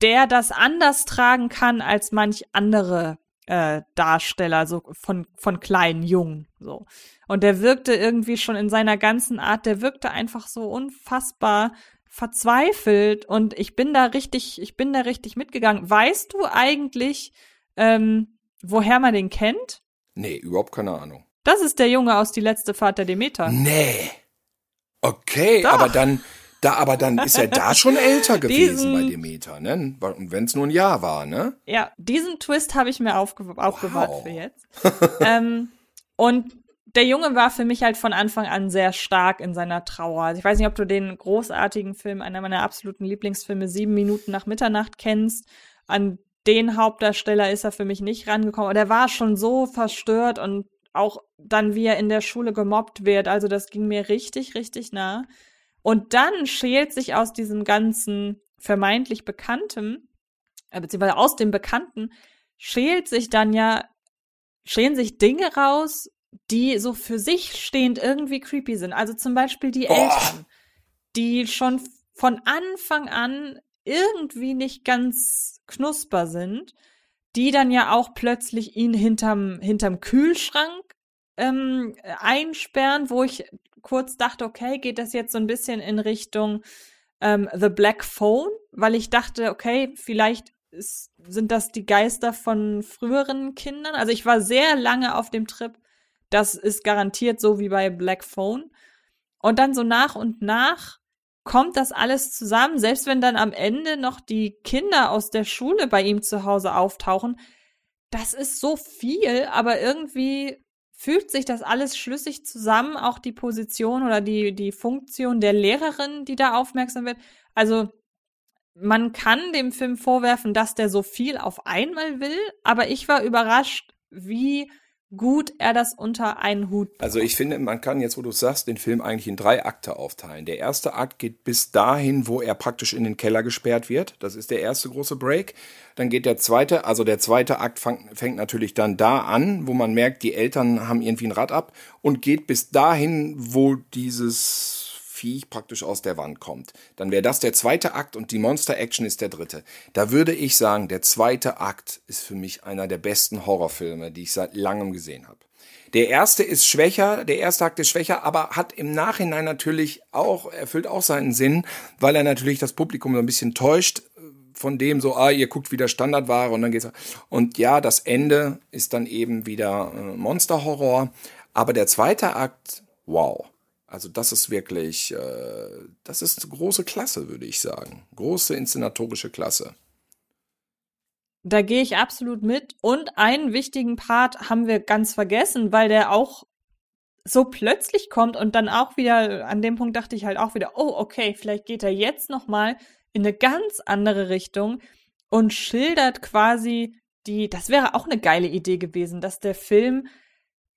der das anders tragen kann als manch andere äh, Darsteller, so von, von kleinen Jungen, so. Und der wirkte irgendwie schon in seiner ganzen Art, der wirkte einfach so unfassbar verzweifelt und ich bin da richtig, ich bin da richtig mitgegangen. Weißt du eigentlich, ähm, woher man den kennt?
Nee, überhaupt keine Ahnung.
Das ist der Junge aus Die letzte Fahrt der Demeter.
Nee. Okay, Doch. aber dann, da, aber dann ist er da schon älter gewesen diesen, bei Demeter, ne? Und wenn es nur ein Jahr war, ne?
Ja, diesen Twist habe ich mir aufge aufbewahrt wow. für jetzt. ähm, und der Junge war für mich halt von Anfang an sehr stark in seiner Trauer. Also ich weiß nicht, ob du den großartigen Film, einer meiner absoluten Lieblingsfilme, Sieben Minuten nach Mitternacht kennst. An den Hauptdarsteller ist er für mich nicht rangekommen. Aber der war schon so verstört und auch dann, wie er in der Schule gemobbt wird. Also das ging mir richtig, richtig nah. Und dann schält sich aus diesem ganzen vermeintlich Bekannten, äh, beziehungsweise aus dem Bekannten, schält sich dann ja, schälen sich Dinge raus, die so für sich stehend irgendwie creepy sind. Also zum Beispiel die Boah. Eltern, die schon von Anfang an irgendwie nicht ganz knusper sind, die dann ja auch plötzlich ihn hinterm, hinterm Kühlschrank ähm, einsperren, wo ich kurz dachte, okay, geht das jetzt so ein bisschen in Richtung ähm, The Black Phone, weil ich dachte, okay, vielleicht ist, sind das die Geister von früheren Kindern. Also ich war sehr lange auf dem Trip, das ist garantiert so wie bei Black Phone. Und dann so nach und nach kommt das alles zusammen, selbst wenn dann am Ende noch die Kinder aus der Schule bei ihm zu Hause auftauchen. Das ist so viel, aber irgendwie fühlt sich das alles schlüssig zusammen, auch die Position oder die, die Funktion der Lehrerin, die da aufmerksam wird. Also man kann dem Film vorwerfen, dass der so viel auf einmal will, aber ich war überrascht, wie gut er das unter einen Hut
bekommt. Also ich finde, man kann jetzt, wo du sagst, den Film eigentlich in drei Akte aufteilen. Der erste Akt geht bis dahin, wo er praktisch in den Keller gesperrt wird. Das ist der erste große Break. Dann geht der zweite, also der zweite Akt fang, fängt natürlich dann da an, wo man merkt, die Eltern haben irgendwie ein Rad ab und geht bis dahin, wo dieses Viech praktisch aus der Wand kommt. Dann wäre das der zweite Akt und die Monster-Action ist der dritte. Da würde ich sagen, der zweite Akt ist für mich einer der besten Horrorfilme, die ich seit langem gesehen habe. Der erste ist schwächer, der erste Akt ist schwächer, aber hat im Nachhinein natürlich auch, erfüllt auch seinen Sinn, weil er natürlich das Publikum so ein bisschen täuscht äh, von dem so, ah, ihr guckt wieder Standardware und dann geht's. Und ja, das Ende ist dann eben wieder äh, Monsterhorror. Aber der zweite Akt, wow. Also das ist wirklich, äh, das ist große Klasse, würde ich sagen. Große inszenatorische Klasse.
Da gehe ich absolut mit. Und einen wichtigen Part haben wir ganz vergessen, weil der auch so plötzlich kommt und dann auch wieder, an dem Punkt dachte ich halt auch wieder, oh, okay, vielleicht geht er jetzt noch mal in eine ganz andere Richtung und schildert quasi die, das wäre auch eine geile Idee gewesen, dass der Film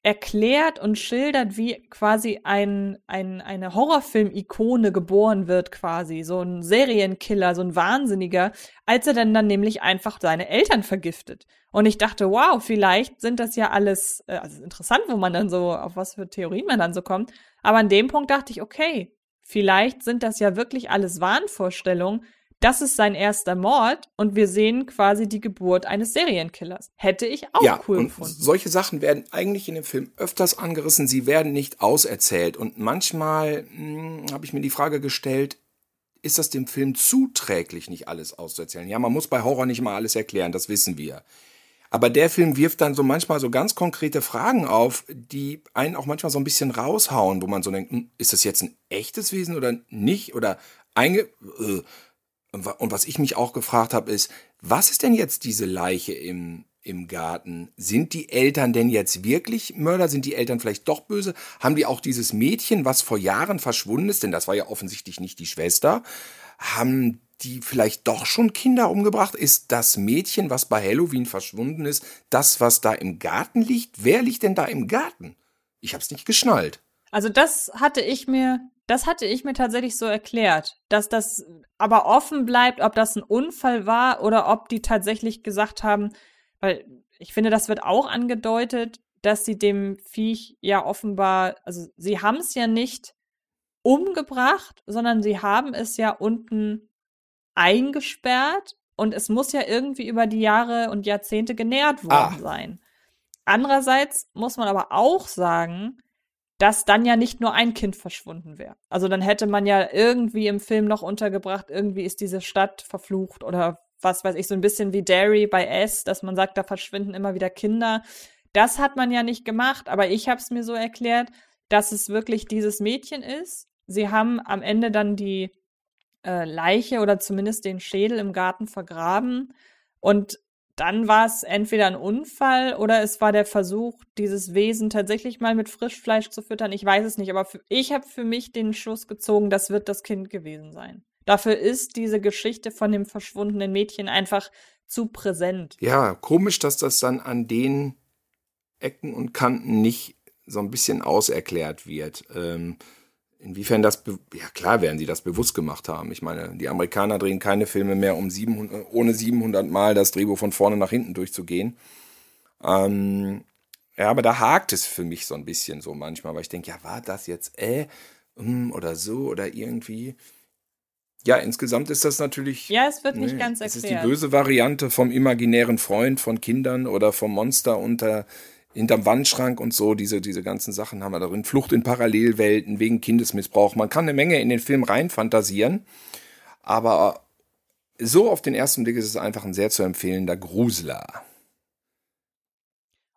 erklärt und schildert, wie quasi ein, ein, eine Horrorfilm-Ikone geboren wird, quasi. So ein Serienkiller, so ein Wahnsinniger, als er dann dann nämlich einfach seine Eltern vergiftet. Und ich dachte, wow, vielleicht sind das ja alles, äh, also interessant, wo man dann so, auf was für Theorien man dann so kommt. Aber an dem Punkt dachte ich, okay, vielleicht sind das ja wirklich alles Wahnvorstellungen, das ist sein erster Mord und wir sehen quasi die Geburt eines Serienkillers. Hätte ich auch
ja,
cool
und
gefunden.
Solche Sachen werden eigentlich in dem Film öfters angerissen, sie werden nicht auserzählt. Und manchmal hm, habe ich mir die Frage gestellt, ist das dem Film zuträglich, nicht alles auszuerzählen? Ja, man muss bei Horror nicht mal alles erklären, das wissen wir. Aber der Film wirft dann so manchmal so ganz konkrete Fragen auf, die einen auch manchmal so ein bisschen raushauen, wo man so denkt, hm, ist das jetzt ein echtes Wesen oder nicht? Oder einge... Und was ich mich auch gefragt habe, ist, was ist denn jetzt diese Leiche im, im Garten? Sind die Eltern denn jetzt wirklich Mörder? Sind die Eltern vielleicht doch böse? Haben die auch dieses Mädchen, was vor Jahren verschwunden ist, denn das war ja offensichtlich nicht die Schwester, haben die vielleicht doch schon Kinder umgebracht? Ist das Mädchen, was bei Halloween verschwunden ist, das, was da im Garten liegt? Wer liegt denn da im Garten? Ich hab's nicht geschnallt.
Also das hatte ich mir das hatte ich mir tatsächlich so erklärt, dass das aber offen bleibt, ob das ein Unfall war oder ob die tatsächlich gesagt haben, weil ich finde, das wird auch angedeutet, dass sie dem Viech ja offenbar, also sie haben es ja nicht umgebracht, sondern sie haben es ja unten eingesperrt und es muss ja irgendwie über die Jahre und Jahrzehnte genährt worden ah. sein. Andererseits muss man aber auch sagen, dass dann ja nicht nur ein Kind verschwunden wäre. Also dann hätte man ja irgendwie im Film noch untergebracht, irgendwie ist diese Stadt verflucht oder was weiß ich, so ein bisschen wie Derry bei S, dass man sagt, da verschwinden immer wieder Kinder. Das hat man ja nicht gemacht, aber ich habe es mir so erklärt, dass es wirklich dieses Mädchen ist. Sie haben am Ende dann die äh, Leiche oder zumindest den Schädel im Garten vergraben und dann war es entweder ein Unfall oder es war der Versuch, dieses Wesen tatsächlich mal mit Frischfleisch zu füttern. Ich weiß es nicht, aber für, ich habe für mich den Schluss gezogen, das wird das Kind gewesen sein. Dafür ist diese Geschichte von dem verschwundenen Mädchen einfach zu präsent.
Ja, komisch, dass das dann an den Ecken und Kanten nicht so ein bisschen auserklärt wird. Ähm, Inwiefern das, ja klar werden sie das bewusst gemacht haben. Ich meine, die Amerikaner drehen keine Filme mehr, um 700, ohne 700 Mal das Drehbuch von vorne nach hinten durchzugehen. Ähm, ja, aber da hakt es für mich so ein bisschen so manchmal, weil ich denke, ja, war das jetzt äh, mm, oder so oder irgendwie. Ja, insgesamt ist das natürlich.
Ja, es wird nicht nee, ganz
erklärt. Es ist die böse Variante vom imaginären Freund von Kindern oder vom Monster unter hinterm Wandschrank und so, diese, diese ganzen Sachen haben wir darin. Flucht in Parallelwelten wegen Kindesmissbrauch. Man kann eine Menge in den Film reinfantasieren, aber so auf den ersten Blick ist es einfach ein sehr zu empfehlender Grusler.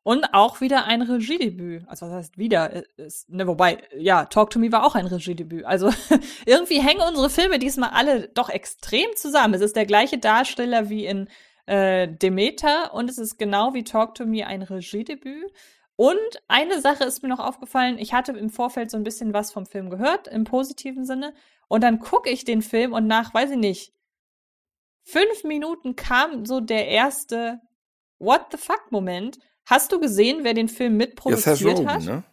Und auch wieder ein Regiedebüt. Also was heißt wieder? Ist, ne, wobei, ja, Talk to Me war auch ein Regiedebüt. Also irgendwie hängen unsere Filme diesmal alle doch extrem zusammen. Es ist der gleiche Darsteller wie in äh, Demeter und es ist genau wie Talk to Me ein Regiedebüt. Und eine Sache ist mir noch aufgefallen, ich hatte im Vorfeld so ein bisschen was vom Film gehört, im positiven Sinne. Und dann gucke ich den Film und nach, weiß ich nicht, fünf Minuten kam so der erste What the fuck-Moment. Hast du gesehen, wer den Film mitproduziert ja, Seth Rogen, hat? Ne?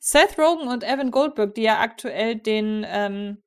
Seth Rogen und Evan Goldberg, die ja aktuell den ähm,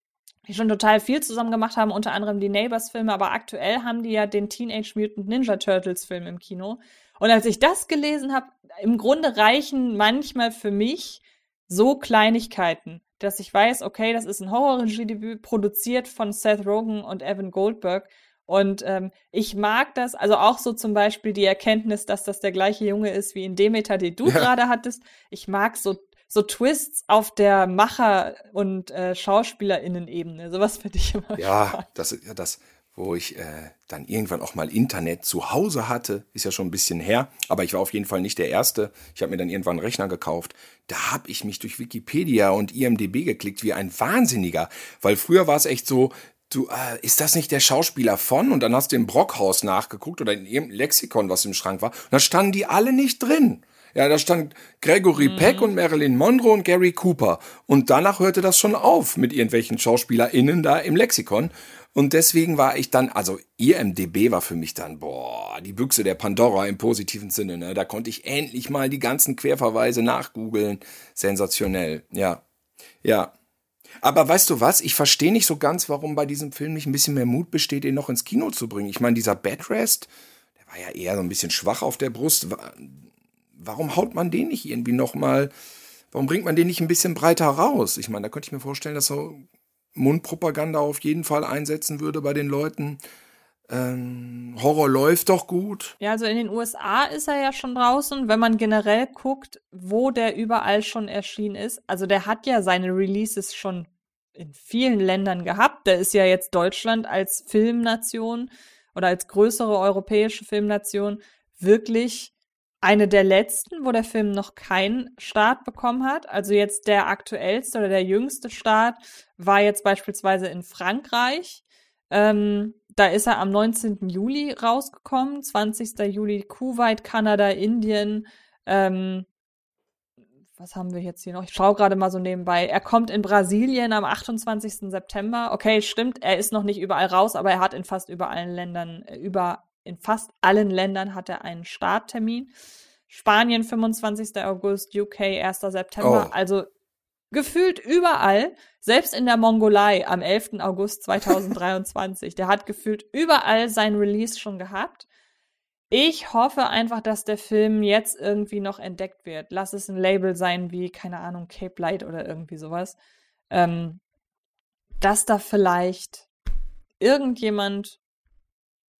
schon total viel zusammen gemacht haben, unter anderem die Neighbors-Filme, aber aktuell haben die ja den Teenage Mutant Ninja Turtles-Film im Kino. Und als ich das gelesen habe, im Grunde reichen manchmal für mich so Kleinigkeiten, dass ich weiß, okay, das ist ein Horror-Regie-Debüt, produziert von Seth Rogen und Evan Goldberg. Und ähm, ich mag das, also auch so zum Beispiel die Erkenntnis, dass das der gleiche Junge ist wie in Demeter, die du ja. gerade hattest. Ich mag so so Twists auf der Macher- und äh, SchauspielerInnen-Ebene. Sowas finde ich immer
Ja, das, ja, das, wo ich äh, dann irgendwann auch mal Internet zu Hause hatte. Ist ja schon ein bisschen her, aber ich war auf jeden Fall nicht der Erste. Ich habe mir dann irgendwann einen Rechner gekauft. Da habe ich mich durch Wikipedia und IMDB geklickt wie ein Wahnsinniger. Weil früher war es echt so, du, äh, ist das nicht der Schauspieler von? Und dann hast du im Brockhaus nachgeguckt oder in irgendeinem Lexikon, was im Schrank war. Und da standen die alle nicht drin. Ja, da stand Gregory mhm. Peck und Marilyn Monroe und Gary Cooper. Und danach hörte das schon auf mit irgendwelchen SchauspielerInnen da im Lexikon. Und deswegen war ich dann, also IMDB war für mich dann, boah, die Büchse der Pandora im positiven Sinne. Ne? Da konnte ich endlich mal die ganzen Querverweise nachgoogeln. Sensationell, ja. Ja. Aber weißt du was? Ich verstehe nicht so ganz, warum bei diesem Film nicht ein bisschen mehr Mut besteht, ihn noch ins Kino zu bringen. Ich meine, dieser Bedrest, der war ja eher so ein bisschen schwach auf der Brust. Warum haut man den nicht irgendwie noch mal? Warum bringt man den nicht ein bisschen breiter raus? Ich meine, da könnte ich mir vorstellen, dass so Mundpropaganda auf jeden Fall einsetzen würde bei den Leuten. Ähm, Horror läuft doch gut.
Ja, also in den USA ist er ja schon draußen. Wenn man generell guckt, wo der überall schon erschienen ist, also der hat ja seine Releases schon in vielen Ländern gehabt. Der ist ja jetzt Deutschland als Filmnation oder als größere europäische Filmnation wirklich eine der letzten, wo der Film noch keinen Start bekommen hat. Also jetzt der aktuellste oder der jüngste Start war jetzt beispielsweise in Frankreich. Ähm, da ist er am 19. Juli rausgekommen, 20. Juli Kuwait, Kanada, Indien. Ähm, was haben wir jetzt hier noch? Ich schaue gerade mal so nebenbei. Er kommt in Brasilien am 28. September. Okay, stimmt, er ist noch nicht überall raus, aber er hat in fast überall Ländern, äh, über in fast allen Ländern hat er einen Starttermin. Spanien 25. August, UK 1. September. Oh. Also gefühlt überall, selbst in der Mongolei am 11. August 2023. der hat gefühlt überall sein Release schon gehabt. Ich hoffe einfach, dass der Film jetzt irgendwie noch entdeckt wird. Lass es ein Label sein wie, keine Ahnung, Cape Light oder irgendwie sowas. Ähm, dass da vielleicht irgendjemand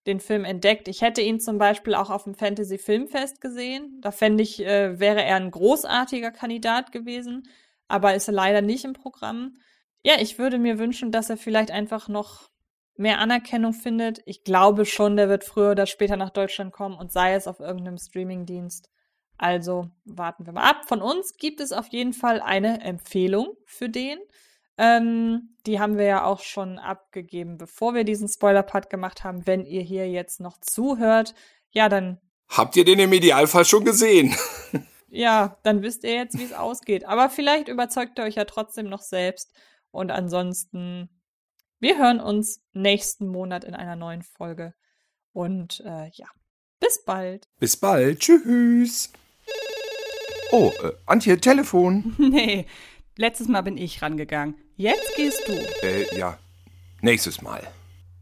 den Film entdeckt. Ich hätte ihn zum Beispiel auch auf dem Fantasy Filmfest gesehen. Da fände ich, äh, wäre er ein großartiger Kandidat gewesen, aber ist er leider nicht im Programm. Ja, ich würde mir wünschen, dass er vielleicht einfach noch mehr Anerkennung findet. Ich glaube schon, der wird früher oder später nach Deutschland kommen und sei es auf irgendeinem Streamingdienst. Also warten wir mal ab. Von uns gibt es auf jeden Fall eine Empfehlung für den. Ähm, die haben wir ja auch schon abgegeben, bevor wir diesen Spoiler-Part gemacht haben. Wenn ihr hier jetzt noch zuhört, ja, dann.
Habt ihr den im Idealfall schon gesehen?
ja, dann wisst ihr jetzt, wie es ausgeht. Aber vielleicht überzeugt ihr euch ja trotzdem noch selbst. Und ansonsten, wir hören uns nächsten Monat in einer neuen Folge. Und äh, ja, bis bald.
Bis bald. Tschüss. Oh, äh, Antje, Telefon.
nee, letztes Mal bin ich rangegangen. Jetzt gehst du.
Äh, ja. Nächstes Mal.